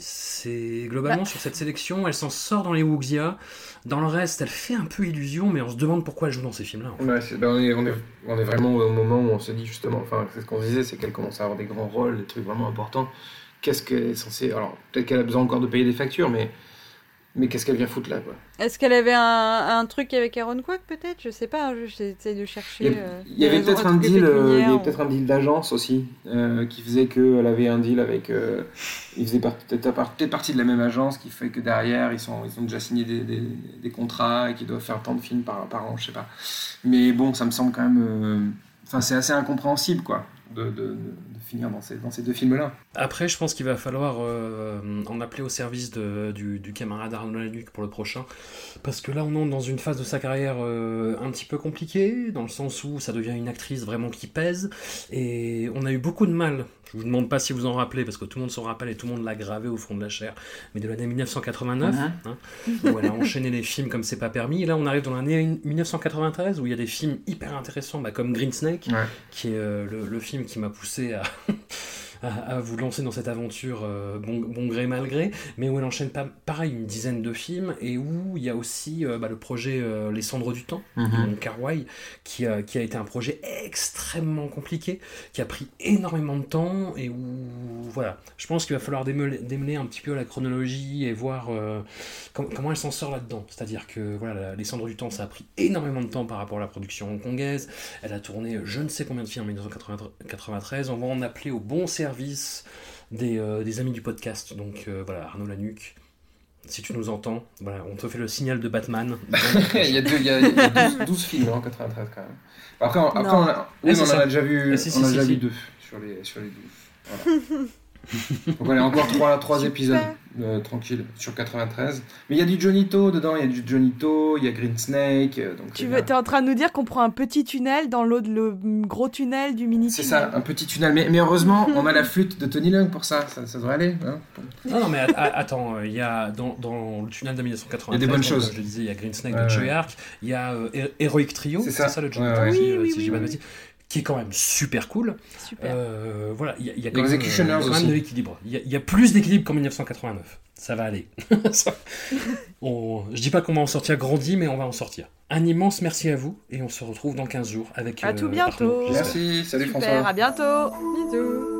c'est globalement sur cette sélection, elle s'en sort dans les Wuxia. Dans le reste, elle fait un peu illusion, mais on se demande pourquoi elle joue dans ces films-là. en fait.
Ouais, c'est- ben, on, est, on, est, on est vraiment au moment où on se dit justement, enfin, c'est ce qu'on disait, c'est qu'elle commence à avoir des grands rôles, des trucs vraiment importants. Qu'est-ce qu'elle est censée. Alors, peut-être qu'elle a besoin encore de payer des factures, mais, mais qu'est-ce qu'elle vient foutre là, quoi
Est-ce qu'elle avait un, un truc avec Aaron Kwok peut-être? Je sais pas, je- j'essaie de chercher.
Il y, a-
euh,
il y avait
les
peut-être un deal, euh, il y
pécuniaires
avait
ou-
peut-être un deal d'agence aussi, euh, qui faisait qu'elle avait un deal avec. euh, ils faisaient peut-être par- peut-être partie de la même agence, qui fait que derrière, ils, sont, ils ont déjà signé des, des, des contrats et qu'ils doivent faire tant de films par, par an, je sais pas. Mais bon, ça me semble quand même. euh, Enfin, c'est assez incompréhensible, quoi, de, de, de- de finir dans ces, dans ces deux films-là.
Après, je pense qu'il va falloir euh, en appeler au service de- du, du camarade Arnaud Lanuc pour le prochain. Parce que là, on entre dans une phase de sa carrière euh, un petit peu compliquée, dans le sens où ça devient une actrice vraiment qui pèse. Et on a eu beaucoup de mal. Je vous demande pas si vous en rappelez, parce que tout le monde s'en rappelle et tout le monde l'a gravé au fond de la chair. Mais de l'année 1989,
Mhm.
hein, où elle a enchaîné les films comme c'est pas permis. Et là, on arrive dans l'année 1993, où il y a des films hyper intéressants, bah, comme Green Snake,
Ouais.
qui est euh, le, le film qui m'a poussé à, à, à vous lancer dans cette aventure euh, bon, bon gré mal gré, mais où elle enchaîne pas, pareil une dizaine de films et où il y a aussi euh, bah, le projet euh, Les Cendres du Temps de Wong Kar-wai, qui, a- qui a été un projet extrêmement compliqué, qui a pris énormément de temps et où voilà, je pense qu'il va falloir démêler, démêler un petit peu la chronologie et voir com- comment elle s'en sort là-dedans. C'est-à-dire que voilà, Les Cendres du Temps, ça a pris énormément de temps par rapport à la production hongkongaise. Elle a tourné je ne sais combien de films en 1993. On va en appeler au bon service des, euh, des amis du podcast. Donc euh, voilà, Arnaud Lanuc, si tu nous entends, voilà, on te fait le signal de Batman.
il y a, deux, il y a, il y a 12, 12 films hein, en 93 quand même. Après, on, après
Non.
on, a, oui, mais
c'est
on en a déjà vu,
Ah, si,
on a
si,
déjà
si.
vu deux sur les, sur les 12. Voilà. Donc on a encore trois, trois épisodes euh, tranquilles sur 93. Mais il y a du Johnito dedans, il y a du Johnito, il y a Green Snake. euh, donc
Tu veux,
bien.
t'es en train de nous dire qu'on prend un petit tunnel dans l'autre, le gros tunnel du mini
C'est ça, un petit tunnel. Mais, mais heureusement, on a la flûte de Tony Lung pour ça, ça, ça devrait aller. hein.
Non, non, mais a- a- attends, euh, il y a dans, dans le tunnel de 1993,
Il y a des bonnes
donc,
choses.
Comme je le disais, il y a Green Snake de. Choi Ark, il y a euh, Her- Heroic Trio,
C'est ça.
ça, le jeu
Ouais, ouais.
si,
Oui,
euh,
oui,
si
oui,
j'ai pas de
oui.
bêtises, qui est quand même super cool.
Super.
Euh, voilà, il y a, il y a quand, même, euh, quand même de l'équilibre. Il y, a- il y a plus d'équilibre qu'en 1989. Ça va aller. Ça- on- je dis pas qu'on va en sortir grandi, mais on va en sortir. Un immense merci à vous et on se retrouve dans 15 jours avec.
À
euh,
tout bientôt.
Arnaud.
Merci, salut
Super,
François.
à bientôt.
Bisous.